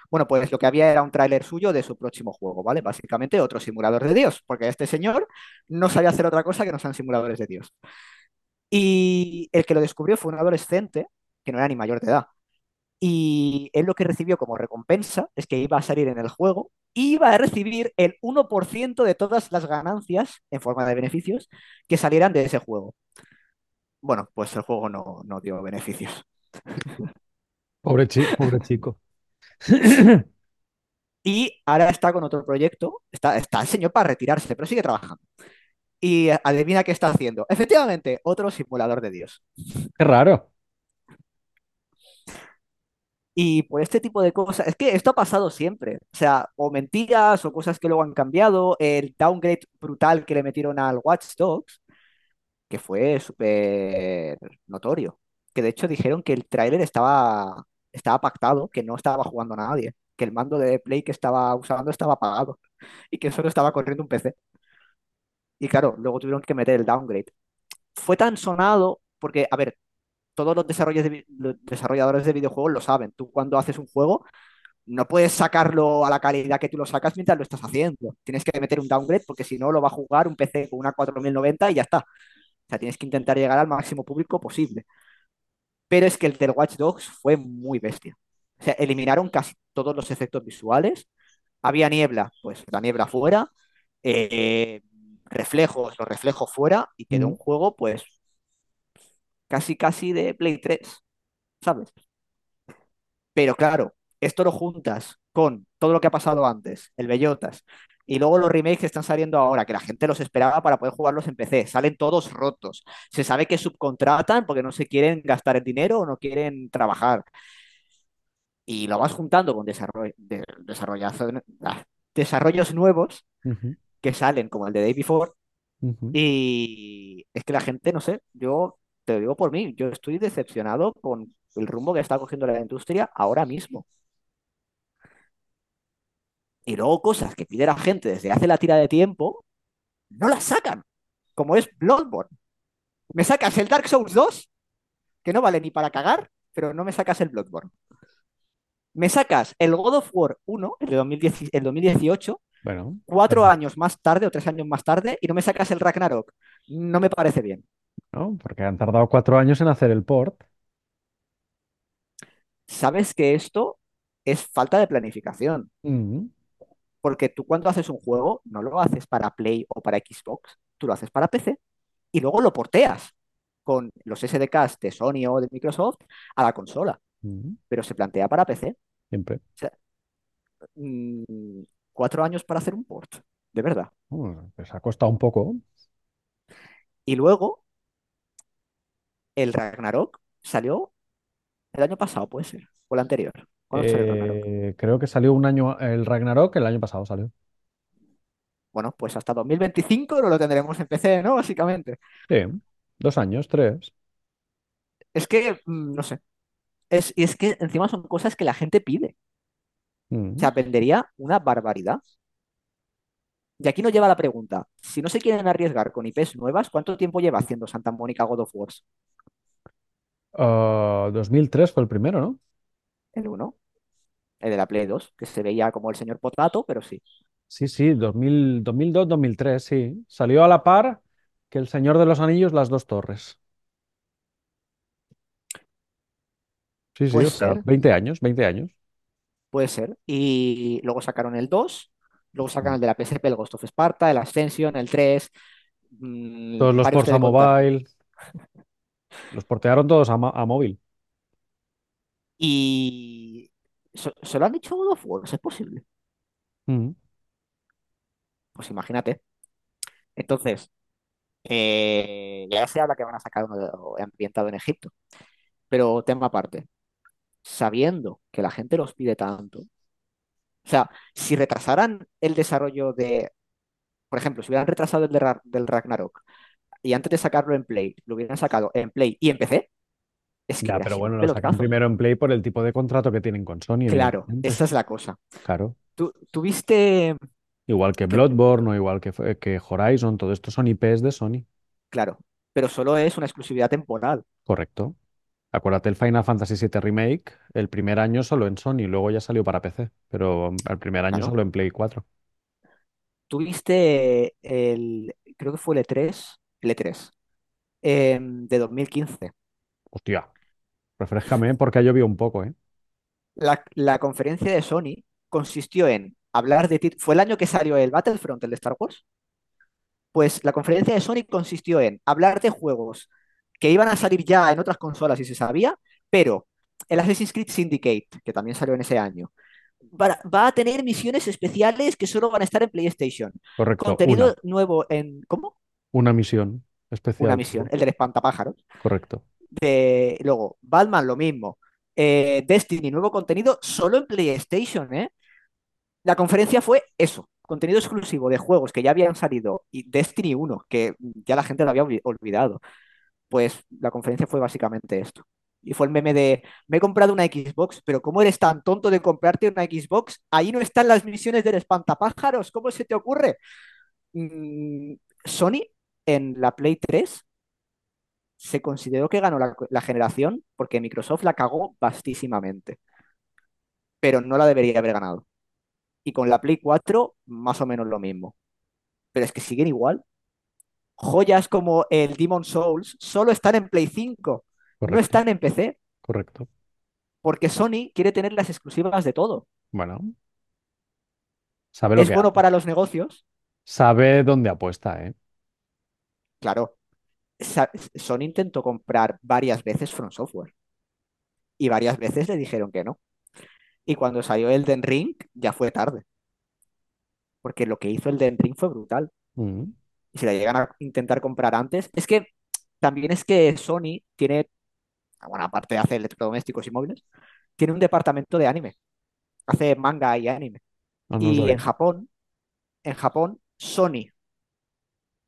Bueno, pues lo que había era un tráiler suyo de su próximo juego, ¿vale? Básicamente otro simulador de Dios, porque este señor no sabía hacer otra cosa que no sean simuladores de Dios. Y el que lo descubrió fue un adolescente, que no era ni mayor de edad, Y él lo que recibió como recompensa es que iba a salir en el juego, iba a recibir el 1% de todas las ganancias en forma de beneficios que salieran de ese juego. Bueno, pues el juego no, no dio beneficios. Pobre, chi- pobre chico. Y ahora está con otro proyecto. Está, está el señor para retirarse, pero sigue trabajando. Y adivina qué está haciendo. Efectivamente, otro simulador de Dios. Qué raro. Y por este tipo de cosas, es que esto ha pasado siempre. O sea, o mentiras o cosas que luego han cambiado. El downgrade brutal que le metieron al Watch Dogs, que fue súper notorio. Que de hecho dijeron que el tráiler estaba, estaba pactado, que no estaba jugando a nadie. Que el mando de Play que estaba usando estaba apagado. Y que solo estaba corriendo un PC. Y claro, luego tuvieron que meter el downgrade. Fue tan sonado porque, a ver, todos los, de desarrolladores de videojuegos lo saben. Tú cuando haces un juego no puedes sacarlo a la calidad que tú lo sacas mientras lo estás haciendo. Tienes que meter un downgrade porque si no lo va a jugar un PC con una 4090 y ya está. O sea, tienes que intentar llegar al máximo público posible. Pero es que el del Watch Dogs fue muy bestia. O sea, eliminaron casi todos los efectos visuales. Había niebla, pues la niebla fuera. eh, reflejos, los reflejos fuera. Y quedó Mm. un juego, pues, casi casi de Play 3, ¿sabes? Pero claro, esto lo juntas con todo lo que ha pasado antes, el Bellotas, y luego los remakes que están saliendo ahora, que la gente los esperaba para poder jugarlos en PC, salen todos rotos. Se sabe que subcontratan porque no se quieren gastar el dinero o no quieren trabajar. Y lo vas juntando con desarrollo, de- ah, desarrollos nuevos que salen, como el de Day Before, y es que la gente, no sé, yo te lo digo por mí, yo estoy decepcionado con el rumbo que está cogiendo la industria ahora mismo. Y luego cosas que pide la gente desde hace la tira de tiempo, no las sacan, como es Bloodborne. Me sacas el Dark Souls 2, que no vale ni para cagar, pero no me sacas el Bloodborne. Me sacas el God of War 1, el de 2010 el 2018, Bueno, cuatro años más tarde o tres años más tarde, y no me sacas el Ragnarok. No me parece bien. ¿No? Porque han tardado cuatro años en hacer el port. Sabes que esto es falta de planificación, Mm, porque tú cuando haces un juego no lo haces para Play o para Xbox, tú lo haces para PC y luego lo porteas con los SDKs de Sony o de Microsoft a la consola, mm, pero se plantea para PC. O siempre. sea, mm, cuatro años para hacer un port, de verdad. Pues ha costado un poco. Y luego el Ragnarok salió el año pasado, puede ser, o el anterior. Eh, creo que salió un año, el Ragnarok, el año pasado salió. Bueno, pues hasta 2025 no lo tendremos en PC, ¿no? Básicamente. Sí, dos años, tres. Es que, mm, no sé. Es, y es que encima son cosas que la gente pide. O Mm. sea, vendería una barbaridad. Y aquí nos lleva la pregunta, si no se quieren arriesgar con IPs nuevas, ¿cuánto tiempo lleva haciendo Santa Mónica God of Wars? Ah, 2003 fue el primero, ¿no? El uno, el de la Play 2, que se veía como el señor Potato, pero sí. Sí, sí, 2000, 2002, 2003, sí. Salió a la par que El Señor de los Anillos, Las Dos Torres. Sí, sí, o sea, ser, 20 años, 20 años. puede ser. Y luego sacaron el 2, luego sacan Mm. el de la PSP, el Ghost of Sparta, el Ascension, el 3, mm, Todos los Forza. Mobile, los portearon todos a, a móvil. Y so- solo han dicho God of War, ¿es posible? Mm. Pues imagínate. Entonces, eh, ya se habla que van a sacar uno ambientado en Egipto, pero tema aparte, sabiendo que la gente los pide tanto, o sea, si retrasaran el desarrollo de, por ejemplo, si hubieran retrasado el de del Ragnarok y antes de sacarlo en Play, lo hubieran sacado en Play y en PC, es que Ya, pero bueno, lo sacan primero en Play por el tipo de contrato que tienen con Sony, Claro, esa es la cosa. Claro. ¿Tú, tuviste, Igual que Bloodborne o igual que, que Horizon, todo esto son IPs de Sony. claro, pero solo es una exclusividad temporal. Correcto. Acuérdate el Final Fantasy VII Remake, el primer año solo en Sony, luego ya salió para PC, pero el primer año Claro. solo en Play 4. Tuviste el, creo que fue el E3, el E3, em, de 2015. Hostia, refrescame porque ha llovido un poco, ¿eh? La, la conferencia de Sony consistió en hablar de... Fue el año que salió el Battlefront, el de Star Wars. Pues la conferencia de Sony consistió en hablar de juegos que iban a salir ya en otras consolas y se sabía, pero el Assassin's Creed Syndicate, que también salió en ese año, va, va a tener misiones especiales que solo van a estar en PlayStation. Correcto, una, Contenido nuevo en... ¿Cómo? Una misión Una especial. misión, solo. el del espantapájaros. Correcto. De... Luego, Batman lo mismo. Eh, Destiny, nuevo contenido solo en PlayStation, ¿eh? La conferencia fue eso, contenido exclusivo de juegos que ya habían salido y Destiny 1, que ya la gente lo había olvi- olvidado. Pues la conferencia fue básicamente esto. Y fue el meme de, me he comprado una Xbox, pero ¿cómo eres tan tonto de comprarte una Xbox? Ahí no están las misiones del espantapájaros, ¿cómo se te ocurre? Mm, Sony en la Play 3 se consideró que ganó la, la generación porque Microsoft la cagó vastísimamente, pero no la debería haber ganado. Y con la Play 4, más o menos lo mismo. Pero es que siguen igual. Joyas como el Demon Souls solo están en Play 5, no están en PC, Correcto. porque Sony quiere tener las exclusivas de todo. Bueno, sabe lo Es que bueno hace. para los negocios, Sabe dónde apuesta, ¿eh? Claro. Sony intentó comprar varias veces From Software y varias veces le dijeron que no. Y cuando salió Elden Ring, ya fue tarde, porque lo que hizo Elden Ring fue brutal. Mm, Y si la llegan a intentar comprar antes, es que también es que Sony tiene, bueno, aparte de hacer electrodomésticos y móviles, tiene un departamento de anime. Hace manga y anime. no lo Y en. Japón, en Japón, Sony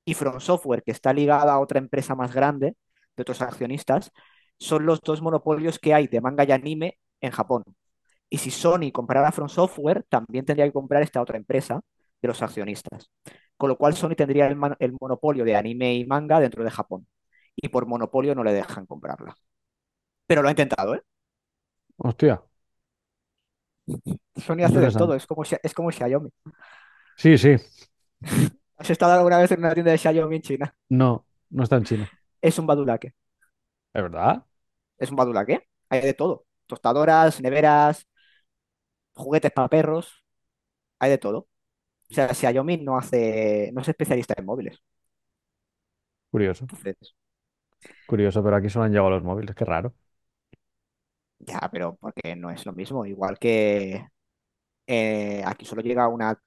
y From Software, que está ligada a otra empresa más grande de otros accionistas, son los dos monopolios que hay de manga y anime en Japón. Y si Sony comprara From Software, también tendría que comprar esta otra empresa de los accionistas. Con lo cual Sony tendría el, monopolio de anime y manga dentro de Japón. Y por monopolio no le dejan comprarla. Pero lo ha intentado, ¿eh? Hostia, Sony hace de todo, es como, es como Xiaomi. Sí, sí. ¿Has estado alguna vez en una tienda de Xiaomi en China? No, no está en China. Es un badulaque. ¿Es verdad? Es un badulaque. Hay de todo. Tostadoras, neveras, juguetes para perros, hay de todo. O sea, Xiaomi no hace, no es especialista en móviles. Curioso. Entonces, Curioso, pero aquí solo han llegado los móviles. Qué raro. ya, pero porque no es lo mismo. Igual que eh, aquí solo llega una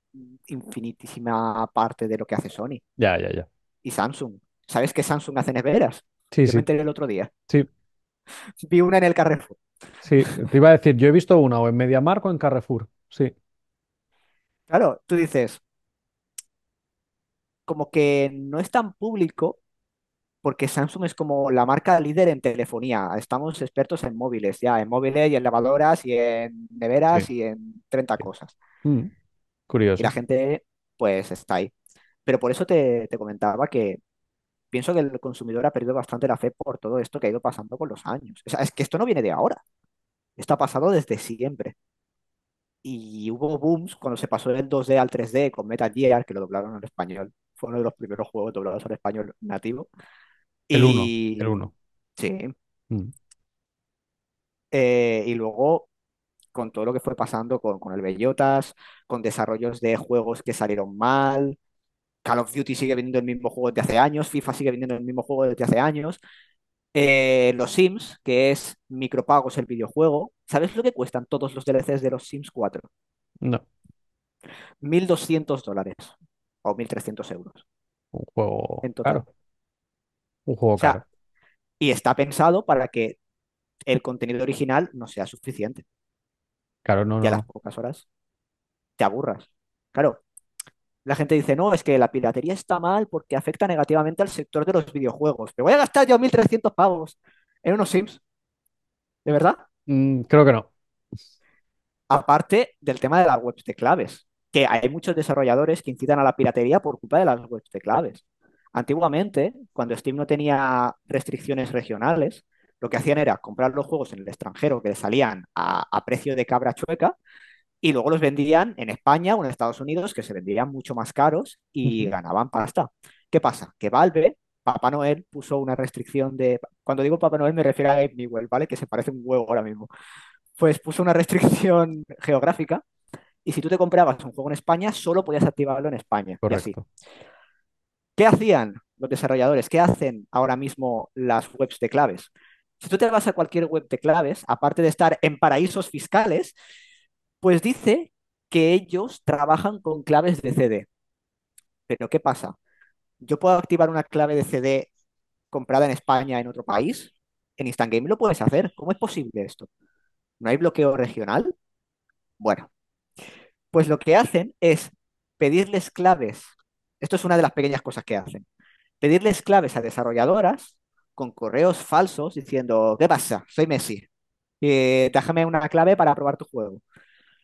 infinitísima parte de lo que hace Sony Ya, ya, ya. y Samsung. ¿Sabes que Samsung hace neveras? Sí, Yo me sí. enteré el otro día. Sí, Vi una en el Carrefour. sí. Te iba a decir, yo he visto una o en MediaMarkt o en Carrefour. Sí. Claro, tú dices, como que no es tan público porque Samsung es como la marca líder en telefonía. Estamos expertos en móviles, ya, en móviles y en lavadoras y en neveras Sí. y en 30 sí. cosas. Mm, Y la curioso. gente, pues, está ahí. Pero por eso te, te comentaba que pienso que el consumidor ha perdido bastante la fe por todo esto que ha ido pasando con los años. O sea, es que esto no viene de ahora. Esto ha pasado desde siempre. Y hubo booms cuando se pasó del 2D al 3D con Metal Gear, que lo doblaron al español. Fue uno de los primeros juegos doblados al español nativo. El uno, el Y uno. sí, Mm, eh, y luego con todo lo que fue pasando con, con el Bellotas, con desarrollos de juegos que salieron mal. Call of Duty sigue vendiendo el mismo juego desde hace años, FIFA sigue vendiendo el mismo juego desde hace años. Eh, los Sims, que es micropagos el videojuego, ¿sabes lo que cuestan todos los DLCs de los Sims 4? No, 1.200 dólares o 1.300 euros un juego en total. caro. Un juego O sea, caro. y está pensado para que el contenido original no sea suficiente. Claro, no, Y no, a las pocas horas te aburras. Claro, la gente dice, no, es que la piratería está mal porque afecta negativamente al sector de los videojuegos. Me voy a gastar yo 1.300 pavos en unos Sims, ¿de verdad? Mm, creo que no. Aparte del tema de las webs de claves, que hay muchos desarrolladores que incitan a la piratería por culpa de las webs de claves. Antiguamente, cuando Steam no tenía restricciones regionales, lo que hacían era comprar los juegos en el extranjero que salían a, a precio de cabra chueca y luego los vendían en España o en Estados Unidos, que se vendían mucho más caros y ganaban pasta. ¿Qué pasa? Que Valve, Papá Noel, puso una restricción de... Cuando digo Papá Noel me refiero a Gabe Newell, ¿vale? Que se parece un huevo ahora mismo. pues puso una restricción geográfica y si tú te comprabas un juego en España, solo podías activarlo en España y así. ¿Qué hacían los desarrolladores? ¿Qué hacen ahora mismo las webs de claves? Si tú te vas a cualquier web de claves, aparte de estar en paraísos fiscales, pues dice que ellos trabajan con claves de CD. Pero ¿qué pasa? Yo puedo activar una clave de CD comprada en España en otro país. En Instant Game lo puedes hacer. ¿Cómo es posible esto? ¿No hay bloqueo regional? Bueno, pues lo que hacen es pedirles claves. Esto es una de las pequeñas cosas que hacen. Pedirles claves a desarrolladoras con correos falsos diciendo, ¿qué pasa? Soy Messi. Eh, déjame una clave para probar tu juego.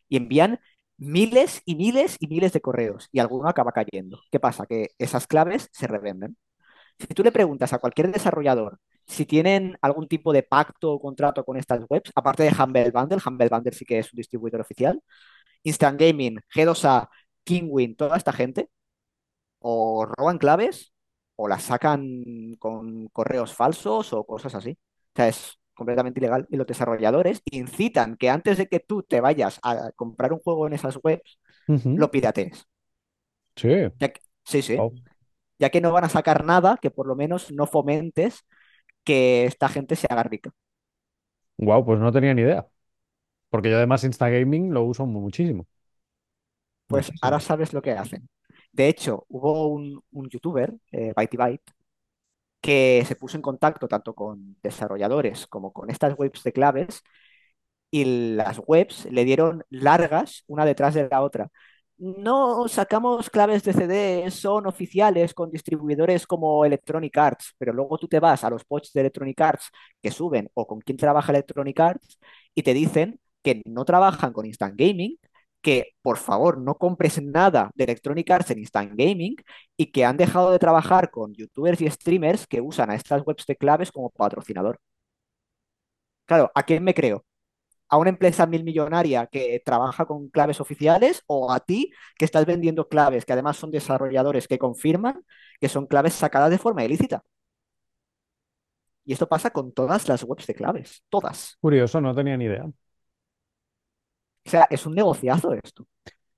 Y envían miles y miles y miles de correos y alguno acaba cayendo. ¿Qué pasa? Que esas claves se revenden. Si tú le preguntas a cualquier desarrollador si tienen algún tipo de pacto o contrato con estas webs, aparte de Humble Bundle, Humble Bundle sí que es un distribuidor oficial, Instant Gaming, G2A, Kingwin, toda esta gente, o roban claves o las sacan con correos falsos o cosas así. O sea, es completamente ilegal. Y los desarrolladores incitan que antes de que tú te vayas a comprar un juego en esas webs, lo piratees. Sí. Ya que- sí, sí. Wow. Ya que no van a sacar nada que por lo menos no fomentes que esta gente se haga rica. Guau, pues no tenía ni idea. Porque yo además Instagaming lo uso muchísimo. Pues ahora sabes lo que hacen. De hecho, hubo un, youtuber, eh, Byte Byte, que se puso en contacto tanto con desarrolladores como con estas webs de claves y las webs le dieron largas una detrás de la otra. No sacamos claves de CD, son oficiales con distribuidores como Electronic Arts, pero luego tú te vas a los posts de Electronic Arts que suben o con quién trabaja Electronic Arts y te dicen que no trabajan con Instant Gaming, que por favor no compres nada de Electronic Arts en Instant Gaming y que han dejado de trabajar con youtubers y streamers que usan a estas webs de claves como patrocinador. Claro, ¿a quién me creo? ¿A una empresa mil millonaria que trabaja con claves oficiales o a ti que estás vendiendo claves que además son desarrolladores que confirman que son claves sacadas de forma ilícita? Y esto pasa con todas las webs de claves, todas. Curioso, no tenía ni idea. O sea, es un negociazo esto.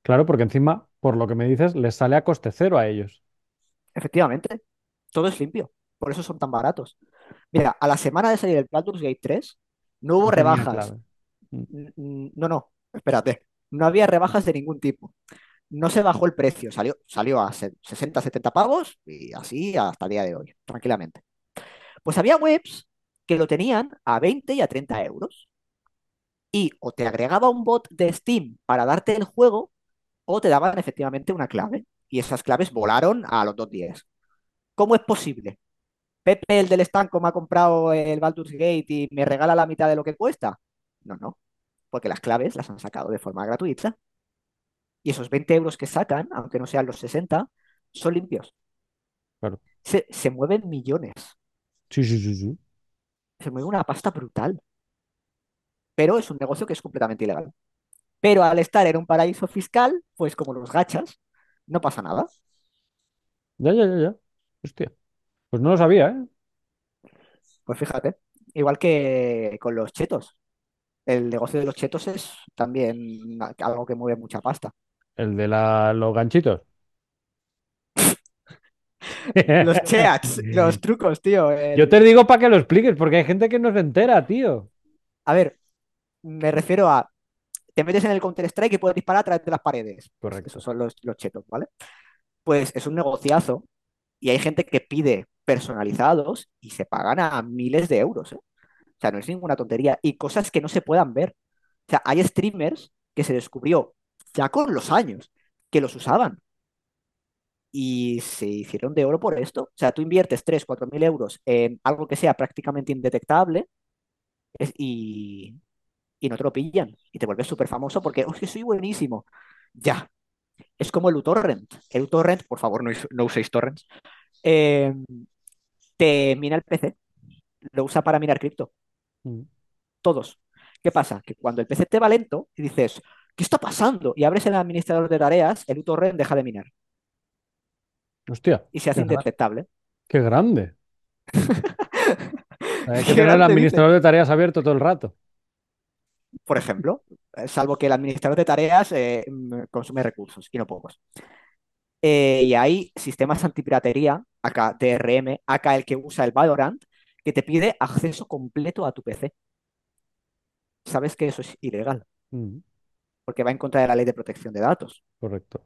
Claro, porque encima, por lo que me dices, les sale a coste cero a ellos. Efectivamente, todo es limpio. Por eso son tan baratos. Mira, a la semana de salir el Baldur's Gate 3, no hubo No rebajas. Mm. N- No, no, espérate. No había rebajas de ningún tipo. No se bajó el precio. Salió, salió a se- 60, 70 pavos y así hasta el día de hoy, tranquilamente. Pues había webs que lo tenían a 20 y a 30 euros. Y o te agregaba un bot de Steam para darte el juego o te daban efectivamente una clave. Y esas claves volaron a los dos días. ¿Cómo es posible? Pepe, el del estanco, me ha comprado el Baldur's Gate y me regala la mitad de lo que cuesta. No, no, porque las claves las han sacado de forma gratuita. Y esos 20 euros que sacan, aunque no sean los 60, son limpios. Claro. Se, se mueven millones. Sí, sí, sí, sí. Se mueve una pasta brutal. Pero es un negocio que es completamente ilegal. Pero al estar en un paraíso fiscal, pues como los gachas, no pasa nada. Ya, ya, ya, ya. Hostia. Pues no lo sabía, ¿eh? Pues fíjate, igual que con los chetos. El negocio de los chetos es también algo que mueve mucha pasta. El de la, los ganchitos. Los cheats, los trucos, tío. el- Yo te digo para que lo expliques, porque hay gente que no se entera, tío. A ver, me refiero a, te metes en el Counter-Strike y puedes disparar a través de las paredes. Correcto. esos son los, los chetos, ¿vale? Pues es un negociazo y hay gente que pide personalizados y se pagan a miles de euros, ¿eh? O sea, no es ninguna tontería. Y cosas que no se puedan ver. O sea, hay streamers que se descubrió ya con los años que los usaban y se hicieron de oro por esto. O sea, tú inviertes 3, 4 mil euros en algo que sea prácticamente indetectable y, y no te lo pillan. Y te vuelves súper famoso porque, oh, es que soy buenísimo. Ya. Es como el uTorrent. El uTorrent, por favor, no, no uséis torrents. eh, te mina el PC. Lo usa para minar cripto. Mm. Todos. ¿Qué pasa? Que cuando el PC te va lento y dices, ¿qué está pasando? Y abres el administrador de tareas, el uTorrent deja de minar Hostia, y se hace indetectable. qué grande. Hay que Qué tener el administrador dice. de tareas abierto todo el rato. Por ejemplo, eh, salvo que el administrador de tareas eh, mm, consume recursos y no pocos. Eh, y hay sistemas antipiratería, acá DRM, acá el que usa el Valorant, que te pide acceso completo a tu PC. Sabes que eso es ilegal, porque va en contra de la ley de protección de datos. correcto.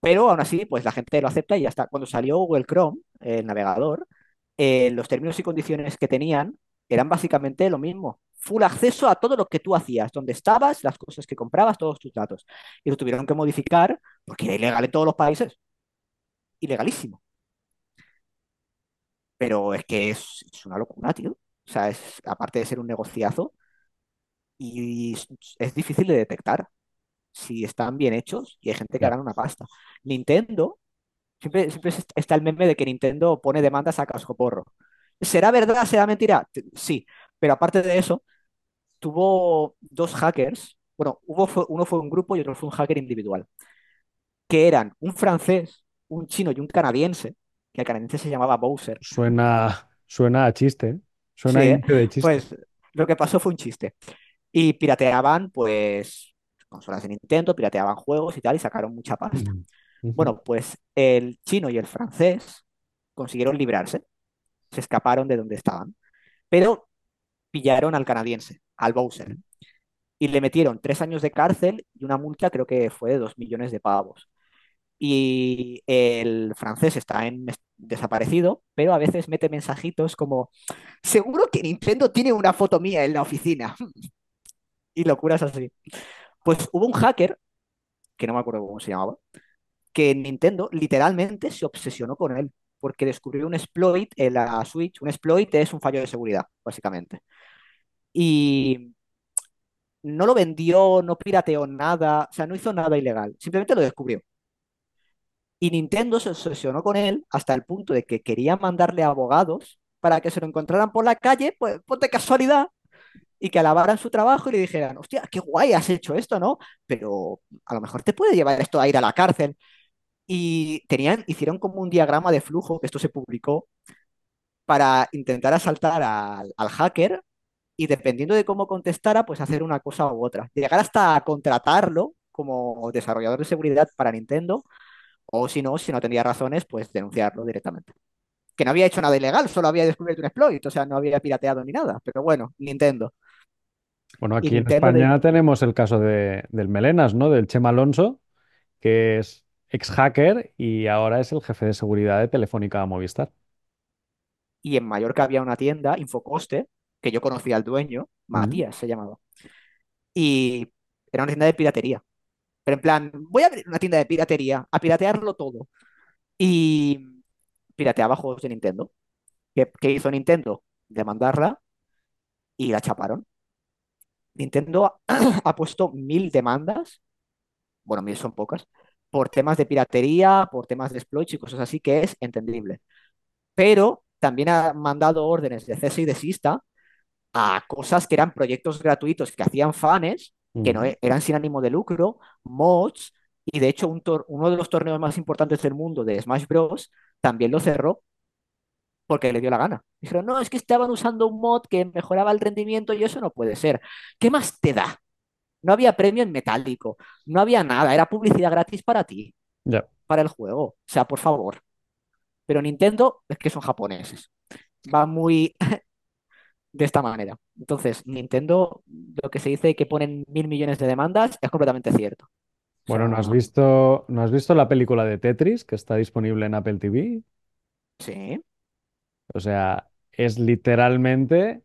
Pero aún así, pues la gente lo acepta y ya está. Cuando salió Google Chrome, el navegador, eh, los términos y condiciones que tenían eran básicamente lo mismo. Full acceso a todo lo que tú hacías, donde estabas, las cosas que comprabas, todos tus datos. Y lo tuvieron que modificar porque era ilegal en todos los países. Ilegalísimo. Pero es que es, es una locura, tío. O sea, es, aparte de ser un negociazo, y es, es difícil de detectar si están bien hechos y hay gente que gana una pasta. Nintendo, siempre, siempre es- está el meme de que Nintendo pone demandas a cascoporro. ¿Será verdad? ¿Será mentira? Sí, pero aparte de eso, tuvo dos hackers. Bueno, hubo, fue- uno fue un grupo y otro fue un hacker individual, que eran un francés, un chino y un canadiense, que el canadiense se llamaba Bowser. Suena, suena a chiste, ¿eh? Sí, Suena a ¿eh? de chiste. Pues lo que pasó fue un chiste. Y pirateaban, pues, consolas de Nintendo, pirateaban juegos y tal, y sacaron mucha pasta. Bueno, pues el chino y el francés consiguieron librarse, se escaparon de donde estaban, pero pillaron al canadiense, al Bowser, y le metieron tres años de cárcel y una multa creo que fue de dos millones de pavos. Y el francés está en desaparecido, pero a veces mete mensajitos como, seguro que Nintendo tiene una foto mía en la oficina. Y locuras así. Pues hubo un hacker, que no me acuerdo cómo se llamaba, que Nintendo literalmente se obsesionó con él, porque descubrió un exploit en la Switch. Un exploit es un fallo de seguridad, básicamente. Y no lo vendió, no pirateó nada, o sea, no hizo nada ilegal, simplemente lo descubrió. Y Nintendo se obsesionó con él hasta el punto de que quería mandarle abogados para que se lo encontraran por la calle, pues, pues casualidad, y que alabaran su trabajo y le dijeran, hostia, qué guay has hecho esto, ¿no? Pero a lo mejor te puede llevar esto a ir a la cárcel. Y tenían, hicieron como un diagrama de flujo, que esto se publicó, para intentar asaltar al, al hacker y dependiendo de cómo contestara, pues hacer una cosa u otra. Llegar hasta a contratarlo como desarrollador de seguridad para Nintendo, o si no, si no tenía razones, pues denunciarlo directamente. Que no había hecho nada ilegal, solo había descubierto un exploit, o sea, no había pirateado ni nada. Pero bueno, Nintendo. Bueno, aquí en de... España tenemos el caso de, del Melenas, ¿no? Del Chema Alonso, que es ex hacker y ahora es el jefe de seguridad de Telefónica Movistar. Y en Mallorca había una tienda, Infocoste, que yo conocía al dueño, Matías se llamaba. Y era una tienda de piratería. Pero en plan, voy a abrir una tienda de piratería, a piratearlo todo. Y pirateaba juegos de Nintendo. ¿Qué, qué hizo Nintendo? Demandarla y la chaparon. Nintendo ha, ha puesto mil demandas, bueno, mil son pocas, por temas de piratería, por temas de exploits y cosas así, que es entendible. Pero también ha mandado órdenes de cese y desista a cosas que eran proyectos gratuitos que hacían fans, que no eran sin ánimo de lucro, mods, y de hecho un uno de los torneos más importantes del mundo de Smash Bros. también lo cerró porque le dio la gana. Dijeron, no, es que estaban usando un mod que mejoraba el rendimiento y eso no puede ser. ¿Qué más te da? No había premio en metálico, no había nada, era publicidad gratis para ti, para el juego. O sea, por favor. Pero Nintendo es que son japoneses. Va muy de esta manera. Entonces, Nintendo, lo que se dice que ponen mil millones de demandas es completamente cierto. Bueno, ¿no has visto, no has visto la película de Tetris que está disponible en Apple TV? sí, O sea, es literalmente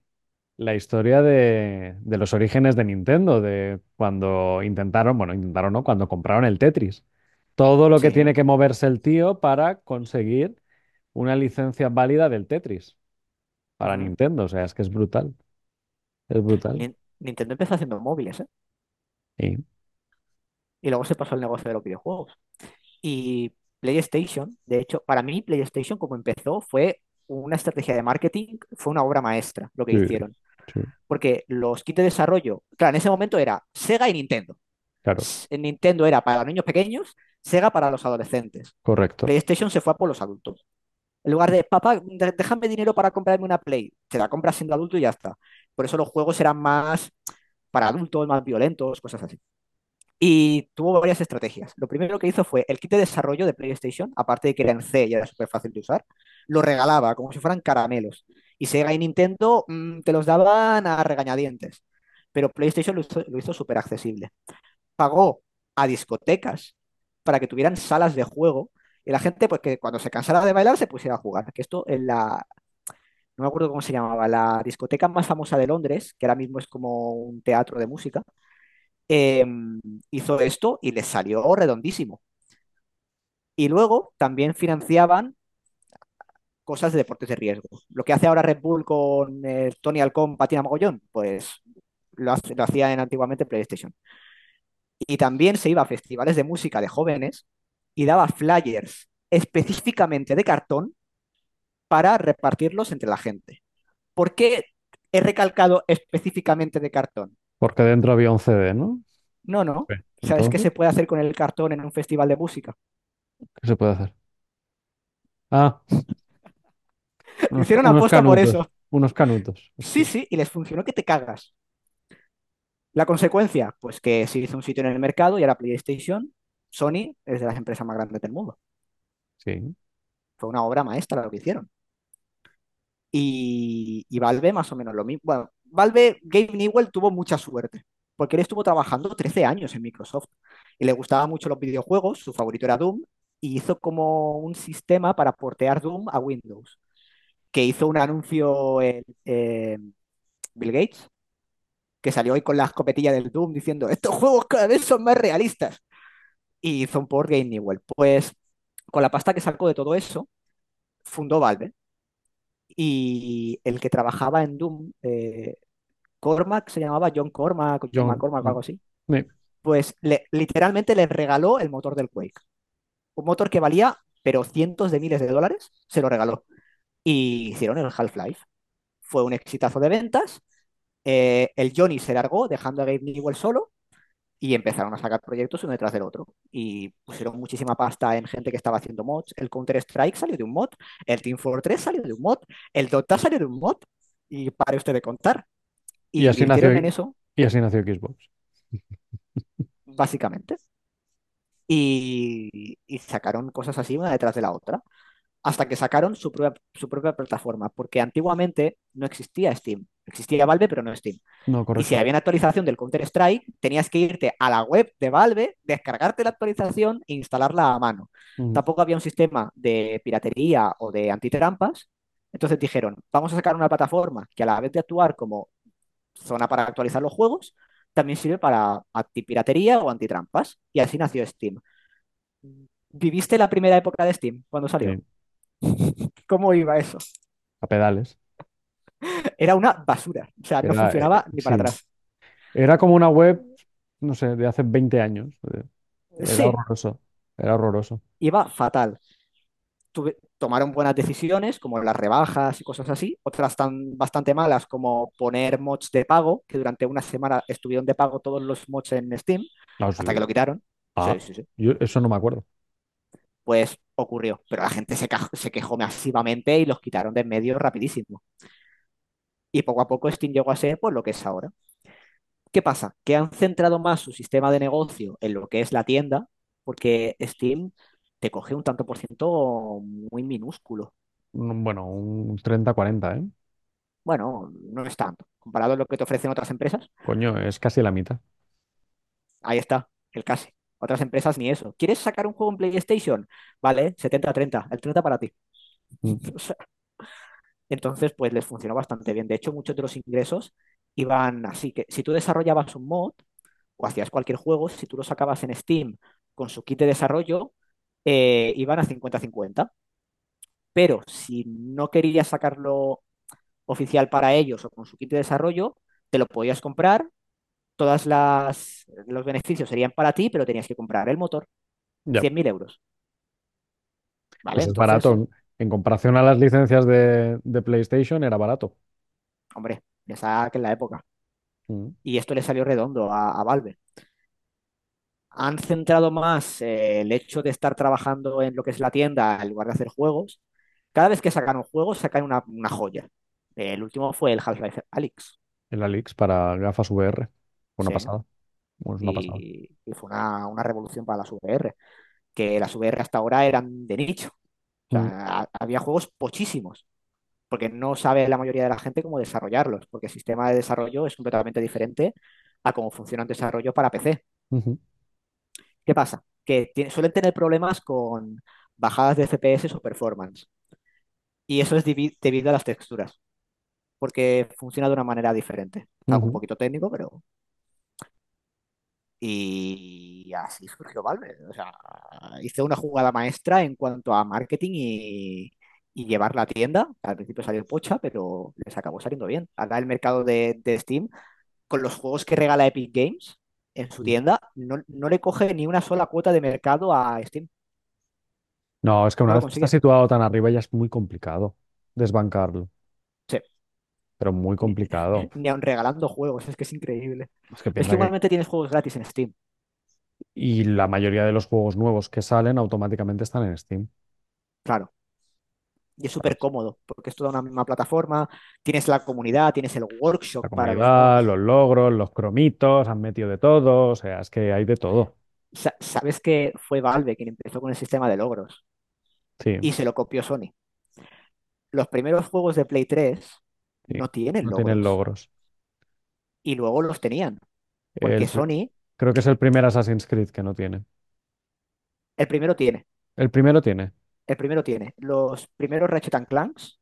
la historia de, de los orígenes de Nintendo, de cuando intentaron, bueno, intentaron, ¿no? Cuando compraron el Tetris. Todo lo que sí. tiene que moverse el tío para conseguir una licencia válida del Tetris para. Nintendo. O sea, es que es brutal. Es brutal. Nin- Nintendo empezó haciendo móviles, ¿eh? Sí. Y luego se pasó al negocio de los videojuegos. Y PlayStation, de hecho, para mí PlayStation como empezó fue una estrategia de marketing, fue una obra maestra lo que Sí, hicieron. Sí, Porque los kits de desarrollo, claro, en ese momento era Sega y Nintendo. claro, Nintendo era para los niños pequeños, Sega para los adolescentes. correcto. PlayStation se fue a por los adultos. En lugar de, papá, déjame dinero para comprarme una Play, te la compras siendo adulto y ya está. Por eso los juegos eran más para adultos más violentos, cosas así. Y tuvo varias estrategias. Lo primero que hizo fue el kit de desarrollo de PlayStation, aparte de que era en C y era súper fácil de usar, lo regalaba como si fueran caramelos. Y Sega y Nintendo mm, te los daban a regañadientes. Pero PlayStation lo hizo, súper accesible. Pagó a discotecas para que tuvieran salas de juego y la gente, pues que cuando se cansara de bailar, se pusiera a jugar. Que esto en la, no me acuerdo cómo se llamaba, la discoteca más famosa de Londres, que ahora mismo es como un teatro de música, em, hizo esto y les salió redondísimo. Y luego también financiaban cosas de deportes de riesgo. Lo que hace ahora Red Bull con eh, Tony Alcón patina mogollón, pues lo, hace- lo hacía en antiguamente PlayStation. Y también se iba a festivales de música de jóvenes y daba flyers específicamente de cartón para repartirlos entre la gente. ¿Por qué he recalcado específicamente de cartón? Porque dentro había un CD, ¿no? No, no. ¿Sabes qué se puede hacer con el cartón en un festival de música? ¿qué se puede hacer? Ah, unos, hicieron aposta por eso. Unos canutos. Sí, sí, y les funcionó que te cagas. La consecuencia, pues que se hizo un sitio en el mercado y ahora PlayStation, Sony es de las empresas más grandes del mundo. Sí. Fue una obra maestra lo que hicieron. Y, y Valve más o menos lo mismo. Bueno, Valve, Gabe Newell tuvo mucha suerte, porque él estuvo trabajando 13 años en Microsoft y le gustaban mucho los videojuegos, su favorito era Doom, y hizo como un sistema para portear Doom a Windows, que hizo un anuncio en, eh, Bill Gates, que salió hoy con la escopetilla del Doom diciendo, estos juegos cada vez son más realistas. Y hizo un port Gabe Newell. Pues con la pasta que sacó de todo eso, fundó Valve. Y el que trabajaba en Doom, eh, Cormac, se llamaba John Cormac, John John. McCormack o algo así, Sí. pues le- literalmente le regaló el motor del Quake. Un motor que valía, pero cientos de miles de dólares, se lo regaló. Y hicieron el Half-Life. Fue un exitazo de ventas. eh, el Johnny se largó, dejando a Gabe Newell solo, y empezaron a sacar proyectos uno detrás del otro. Y pusieron muchísima pasta en gente que estaba haciendo mods. El Counter-Strike salió de un mod, el Team Fortress salió de un mod, el Dota salió de un mod, y pare usted de contar. Y Y así nació, en eso, y así nació Xbox. básicamente. Y, y sacaron cosas así una detrás de la otra, hasta que sacaron su propia, su propia plataforma, porque antiguamente no existía Steam. Existía Valve, pero no Steam. No, Y si había una actualización del Counter-Strike, tenías que irte a la web de Valve, descargarte la actualización e instalarla a mano. Tampoco había un sistema de piratería o de antitrampas. Entonces dijeron, vamos a sacar una plataforma que a la vez de actuar como zona para actualizar los juegos, también sirve para antipiratería o antitrampas. Y así nació Steam. ¿Viviste la primera época de Steam cuando salió? Sí, ¿Cómo iba eso? a pedales. Era una basura. O sea, no Era, eh, funcionaba ni para sí. atrás. Era como una web, no sé, de hace 20 años. Era Sí, horroroso. Era horroroso. iba fatal. tuve- tomaron buenas decisiones, como las rebajas y cosas así, otras tan bastante malas como poner mods de pago, que durante una semana estuvieron de pago todos los mods en Steam, Ah, hasta que lo quitaron. Ah, Sí, sí, sí. yo eso no me acuerdo. Pues ocurrió, pero la gente se, quejó masivamente y los quitaron de en medio rapidísimo. Y poco a poco Steam llegó a ser pues lo que es ahora. ¿Qué pasa? Que han centrado más su sistema de negocio en lo que es la tienda, porque Steam te coge un tanto por ciento muy minúsculo. Bueno, un 30-40, ¿eh? Bueno, no es tanto. Comparado a lo que te ofrecen otras empresas, Coño, es casi la mitad. ahí está, el casi. Otras empresas ni eso. ¿Quieres sacar un juego en PlayStation? Vale, 70-30, el 30 para ti. O sea, entonces, pues les funcionó bastante bien. De hecho, muchos de los ingresos iban así que si tú desarrollabas un mod o hacías cualquier juego, si tú lo sacabas en Steam con su kit de desarrollo, eh, iban a 50-50. Pero si no querías sacarlo oficial para ellos o con su kit de desarrollo, te lo podías comprar. Todas las los beneficios serían para ti, pero tenías que comprar el motor, Ya, 100.000 euros. ¿Vale? pues es Entonces, barato. En comparación a las licencias de, de PlayStation, era barato. hombre, piensa que en la época. Mm. Y esto le salió redondo a, a Valve. Han centrado más eh, el hecho de estar trabajando en lo que es la tienda en lugar de hacer juegos. Cada vez que sacan un juego, sacan una, una joya. El último fue el Half-Life Alyx. El Alix para gafas VR. Una Sí. pasada. Bueno, es una pasada. Y, fue una, una revolución para las VR, que las VR hasta ahora eran de nicho. O Mm, había juegos pochísimos, porque no sabe la mayoría de la gente cómo desarrollarlos, porque el sistema de desarrollo es completamente diferente a cómo funciona el desarrollo para PC. ¿Qué pasa? Que suelen tener problemas con bajadas de FPS o performance. Y eso es debi- debido a las texturas, porque funciona de una manera diferente. Algo un poquito técnico, pero... Y así surgió Valve. O sea, hizo una jugada maestra en cuanto a marketing y, y llevar la tienda. Al principio salió pocha, pero les acabó saliendo bien. Ahora el mercado de, de Steam, con los juegos que regala Epic Games en su tienda, no, no le coge ni una sola cuota de mercado a Steam. No, es que una vez que está consigue. situado tan arriba ya es muy complicado desbancarlo. Pero muy complicado. ni aun regalando juegos, es que es increíble. Es que Es que piensa que... igualmente tienes juegos gratis en Steam. Y la mayoría de los juegos nuevos que salen automáticamente están en Steam. Claro. Y es súper cómodo, porque es toda una misma plataforma. Tienes la comunidad, tienes el workshop La para los comunidad, mods. los logros, los cromitos, han metido de todo, o sea, es que hay de todo. Sa- ¿Sabes que fue Valve quien empezó con el sistema de logros? Sí, Y se lo copió Sony. Los primeros juegos de Play 3 sí. no tienen No tienen logros. logros. Y luego los tenían. Porque El, pr- Sony, creo que es el primer Assassin's Creed que no tiene. el primero tiene. El primero tiene, El primero tiene. Los primeros Ratchet and Clanks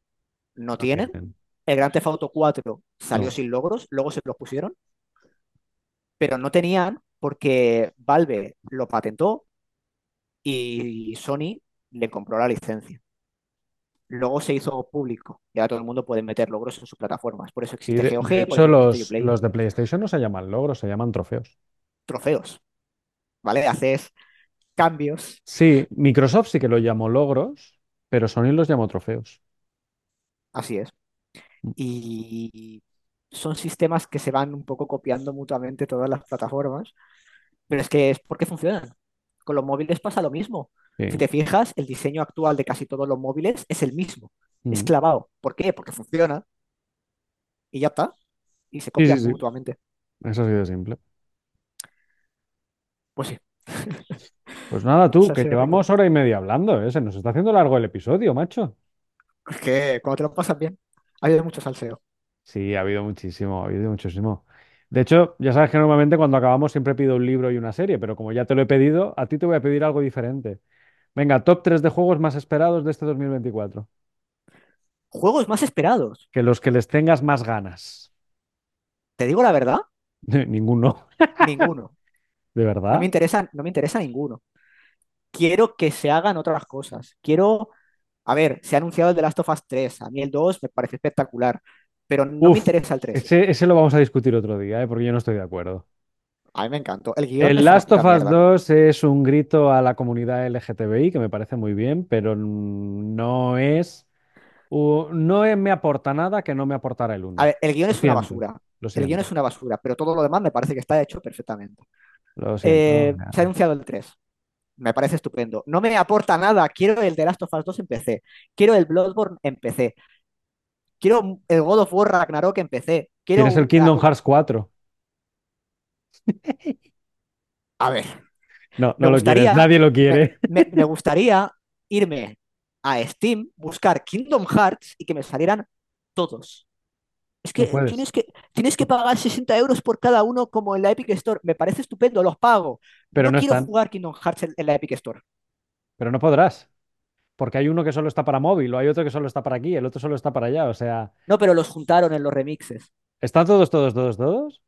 no no tienen. tienen. El Grand Theft Auto 4 salió No. sin logros, luego se los pusieron, pero no tenían porque Valve lo patentó y Sony le compró la licencia. Luego se hizo público y ahora todo el mundo puede meter logros en sus plataformas. Por eso existe de, de GOG, por hecho, los de PlayStation no se llaman logros, se llaman trofeos. Trofeos, ¿vale? Haces cambios. Sí, Microsoft sí que lo llamó logros, pero Sony los llamó trofeos. Así es. Mm. Y son sistemas que se van un poco copiando mutuamente todas las plataformas, pero es que es porque funcionan. Con los móviles pasa lo mismo. Si te fijas, el diseño actual de casi todos los móviles es el mismo. Es Mm. clavado. ¿Por qué? Porque funciona y ya está. Y se sí, copian sí. mutuamente. Eso ha sido simple. Pues sí, Pues nada, tú, que llevamos comentario. hora y media hablando, ¿eh? Se nos está haciendo largo el episodio, macho. Es que cuando te lo pasas bien, ha habido mucho salseo. Sí, ha habido muchísimo, ha habido muchísimo. De hecho, ya sabes que normalmente cuando acabamos siempre pido un libro y una serie, pero como ya te lo he pedido, a ti te voy a pedir algo diferente. Venga, top 3 de juegos más esperados de este 2024. Juegos más esperados. Que los que les tengas más ganas. Te digo la verdad, Ninguno. ninguno. ¿De No me verdad? interesa, no me interesa ninguno. Quiero que se hagan otras cosas. Quiero, a ver, se ha anunciado el de Last of Us 3. A mí el 2 me parece espectacular, pero no me interesa el 3. ese, ese lo vamos a discutir otro día, ¿eh? Porque yo no estoy de acuerdo. A mí me encantó. El guion El Last of Us mierda. 2 es un grito a la comunidad LGTBI que me parece muy bien, pero no es, no me aporta nada que no me aportara el A 1. ver, el guion es una basura. El guion es una basura, pero todo lo demás me parece que está hecho perfectamente. lo siento. Eh, se ha anunciado el 3. Me parece estupendo. No me aporta nada. Quiero el de Last of Us 2 en PC. Quiero el Bloodborne en PC. Quiero el God of War Ragnarok en PC. Quiero Tienes el Kingdom a, Hearts 4. A ver, No, no lo quieres, nadie lo quiere. me- me gustaría irme a Steam, buscar Kingdom Hearts y que me salieran todos. Es que tienes que, tienes que pagar 60 euros por cada uno como en la Epic Store. Me parece estupendo, los pago. Pero No no quiero están, jugar Kingdom Hearts en, en la Epic Store. pero no podrás. Porque hay uno que solo está para móvil, o hay otro que solo está para aquí, el otro solo está para allá. O sea, No, pero los juntaron en los remixes. ¿están todos, todos, todos, todos?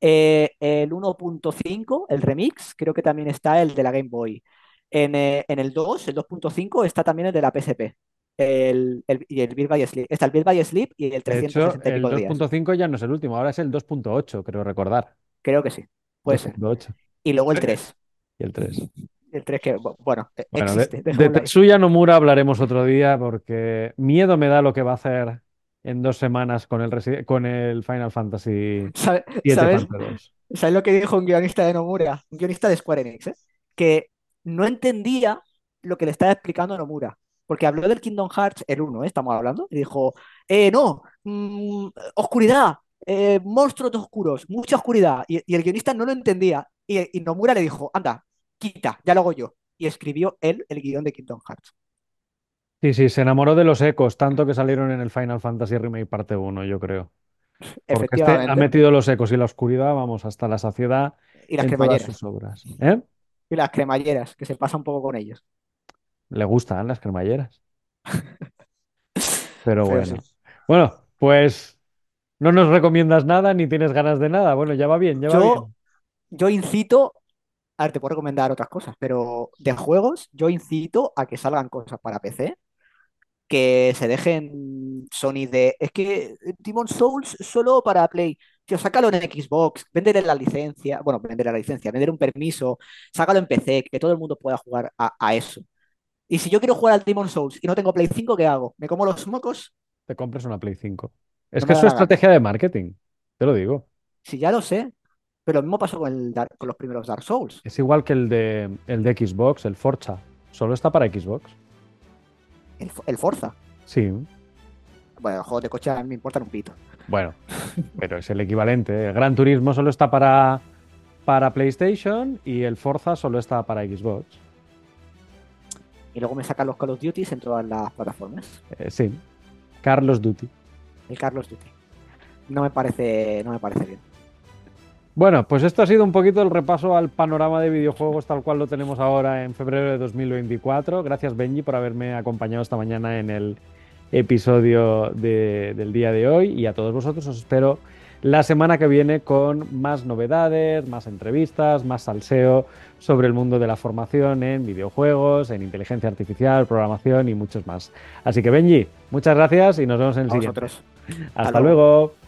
Eh, el 1.5, el remix, creo que también está el de la Game Boy. En, eh, en el 2, el 2.5, está también el de la PSP. El, el- y el Beat by Sleep. Está el Beat by Sleep y el De hecho, 360 el pico días. 2.5 ya no es el último, ahora es el 2.8, creo recordar. Creo que sí, puede ser. 2.8. Y luego el 3. Y el 3. El 3 que, bu- bueno, e- Bueno, de, existe. de ahí. Tetsuya Nomura hablaremos otro día porque miedo me da lo que va a hacer en dos semanas con el, Resi- con el Final Fantasy ¿Sabe- 7 ¿Sabes? parte 2. ¿Sabes lo que dijo un guionista de Nomura? Un guionista de Square Enix, ¿eh? Que no entendía lo que le estaba explicando Nomura. Porque habló del Kingdom Hearts, el 1, ¿eh? Estamos hablando, y dijo, eh, no, mm, oscuridad, eh, monstruos oscuros, mucha oscuridad. Y, y el guionista no lo entendía. Y, y Nomura le dijo, anda, quita, ya lo hago yo. Y escribió él el guion de Kingdom Hearts. Sí, sí, se enamoró de los ecos, tanto que salieron en el Final Fantasy Remake parte 1, yo creo. Porque este ha metido los ecos y la oscuridad, vamos, hasta la saciedad Y las en todas cremalleras. sus obras. ¿Eh? Y las cremalleras, que se pasa un poco con ellos. Le gustan las cremalleras. Pero bueno. sí. Bueno, pues no nos recomiendas nada ni tienes ganas de nada. Bueno, ya va bien, ya va bien. yo incito, a ver, te puedo recomendar otras cosas, pero de juegos, yo incito a que salgan cosas para PC, que se dejen Sony de, es que Demon Souls solo para Play, tío, sácalo en Xbox, vender la licencia, bueno, vender la licencia, vender un permiso, sácalo en PC, que todo el mundo pueda jugar a, a eso. Y si yo quiero jugar al Demon Souls y no tengo Play 5, ¿qué hago? ¿Me como los mocos? Te compres una Play 5. Es No que es su gana. estrategia de marketing, te lo digo. Si ya lo sé, pero lo mismo pasó con, el con los primeros Dark Souls. Es igual que el de, el de Xbox, el Forza. Solo está para Xbox. El, el Forza. Sí, Bueno, juegos de coche me importan un pito. bueno, pero es el equivalente. El Gran Turismo solo está para, para PlayStation y el Forza solo está para Xbox. Y luego me sacan los Call of Duty en todas las plataformas. Eh, sí, Carlos Duty. El Carlos Duty. No me parece, no me parece bien. Bueno, pues esto ha sido un poquito el repaso al panorama de videojuegos tal cual lo tenemos ahora en febrero de 2024. Gracias Benji por haberme acompañado esta mañana en el episodio de- del día de hoy y a todos vosotros os espero la semana que viene con más novedades, más entrevistas, más salseo sobre el mundo de la formación en videojuegos, en inteligencia artificial, programación y muchos más. Así que Benji, muchas gracias y nos vemos en el A siguiente. vosotros. Hasta luego. luego.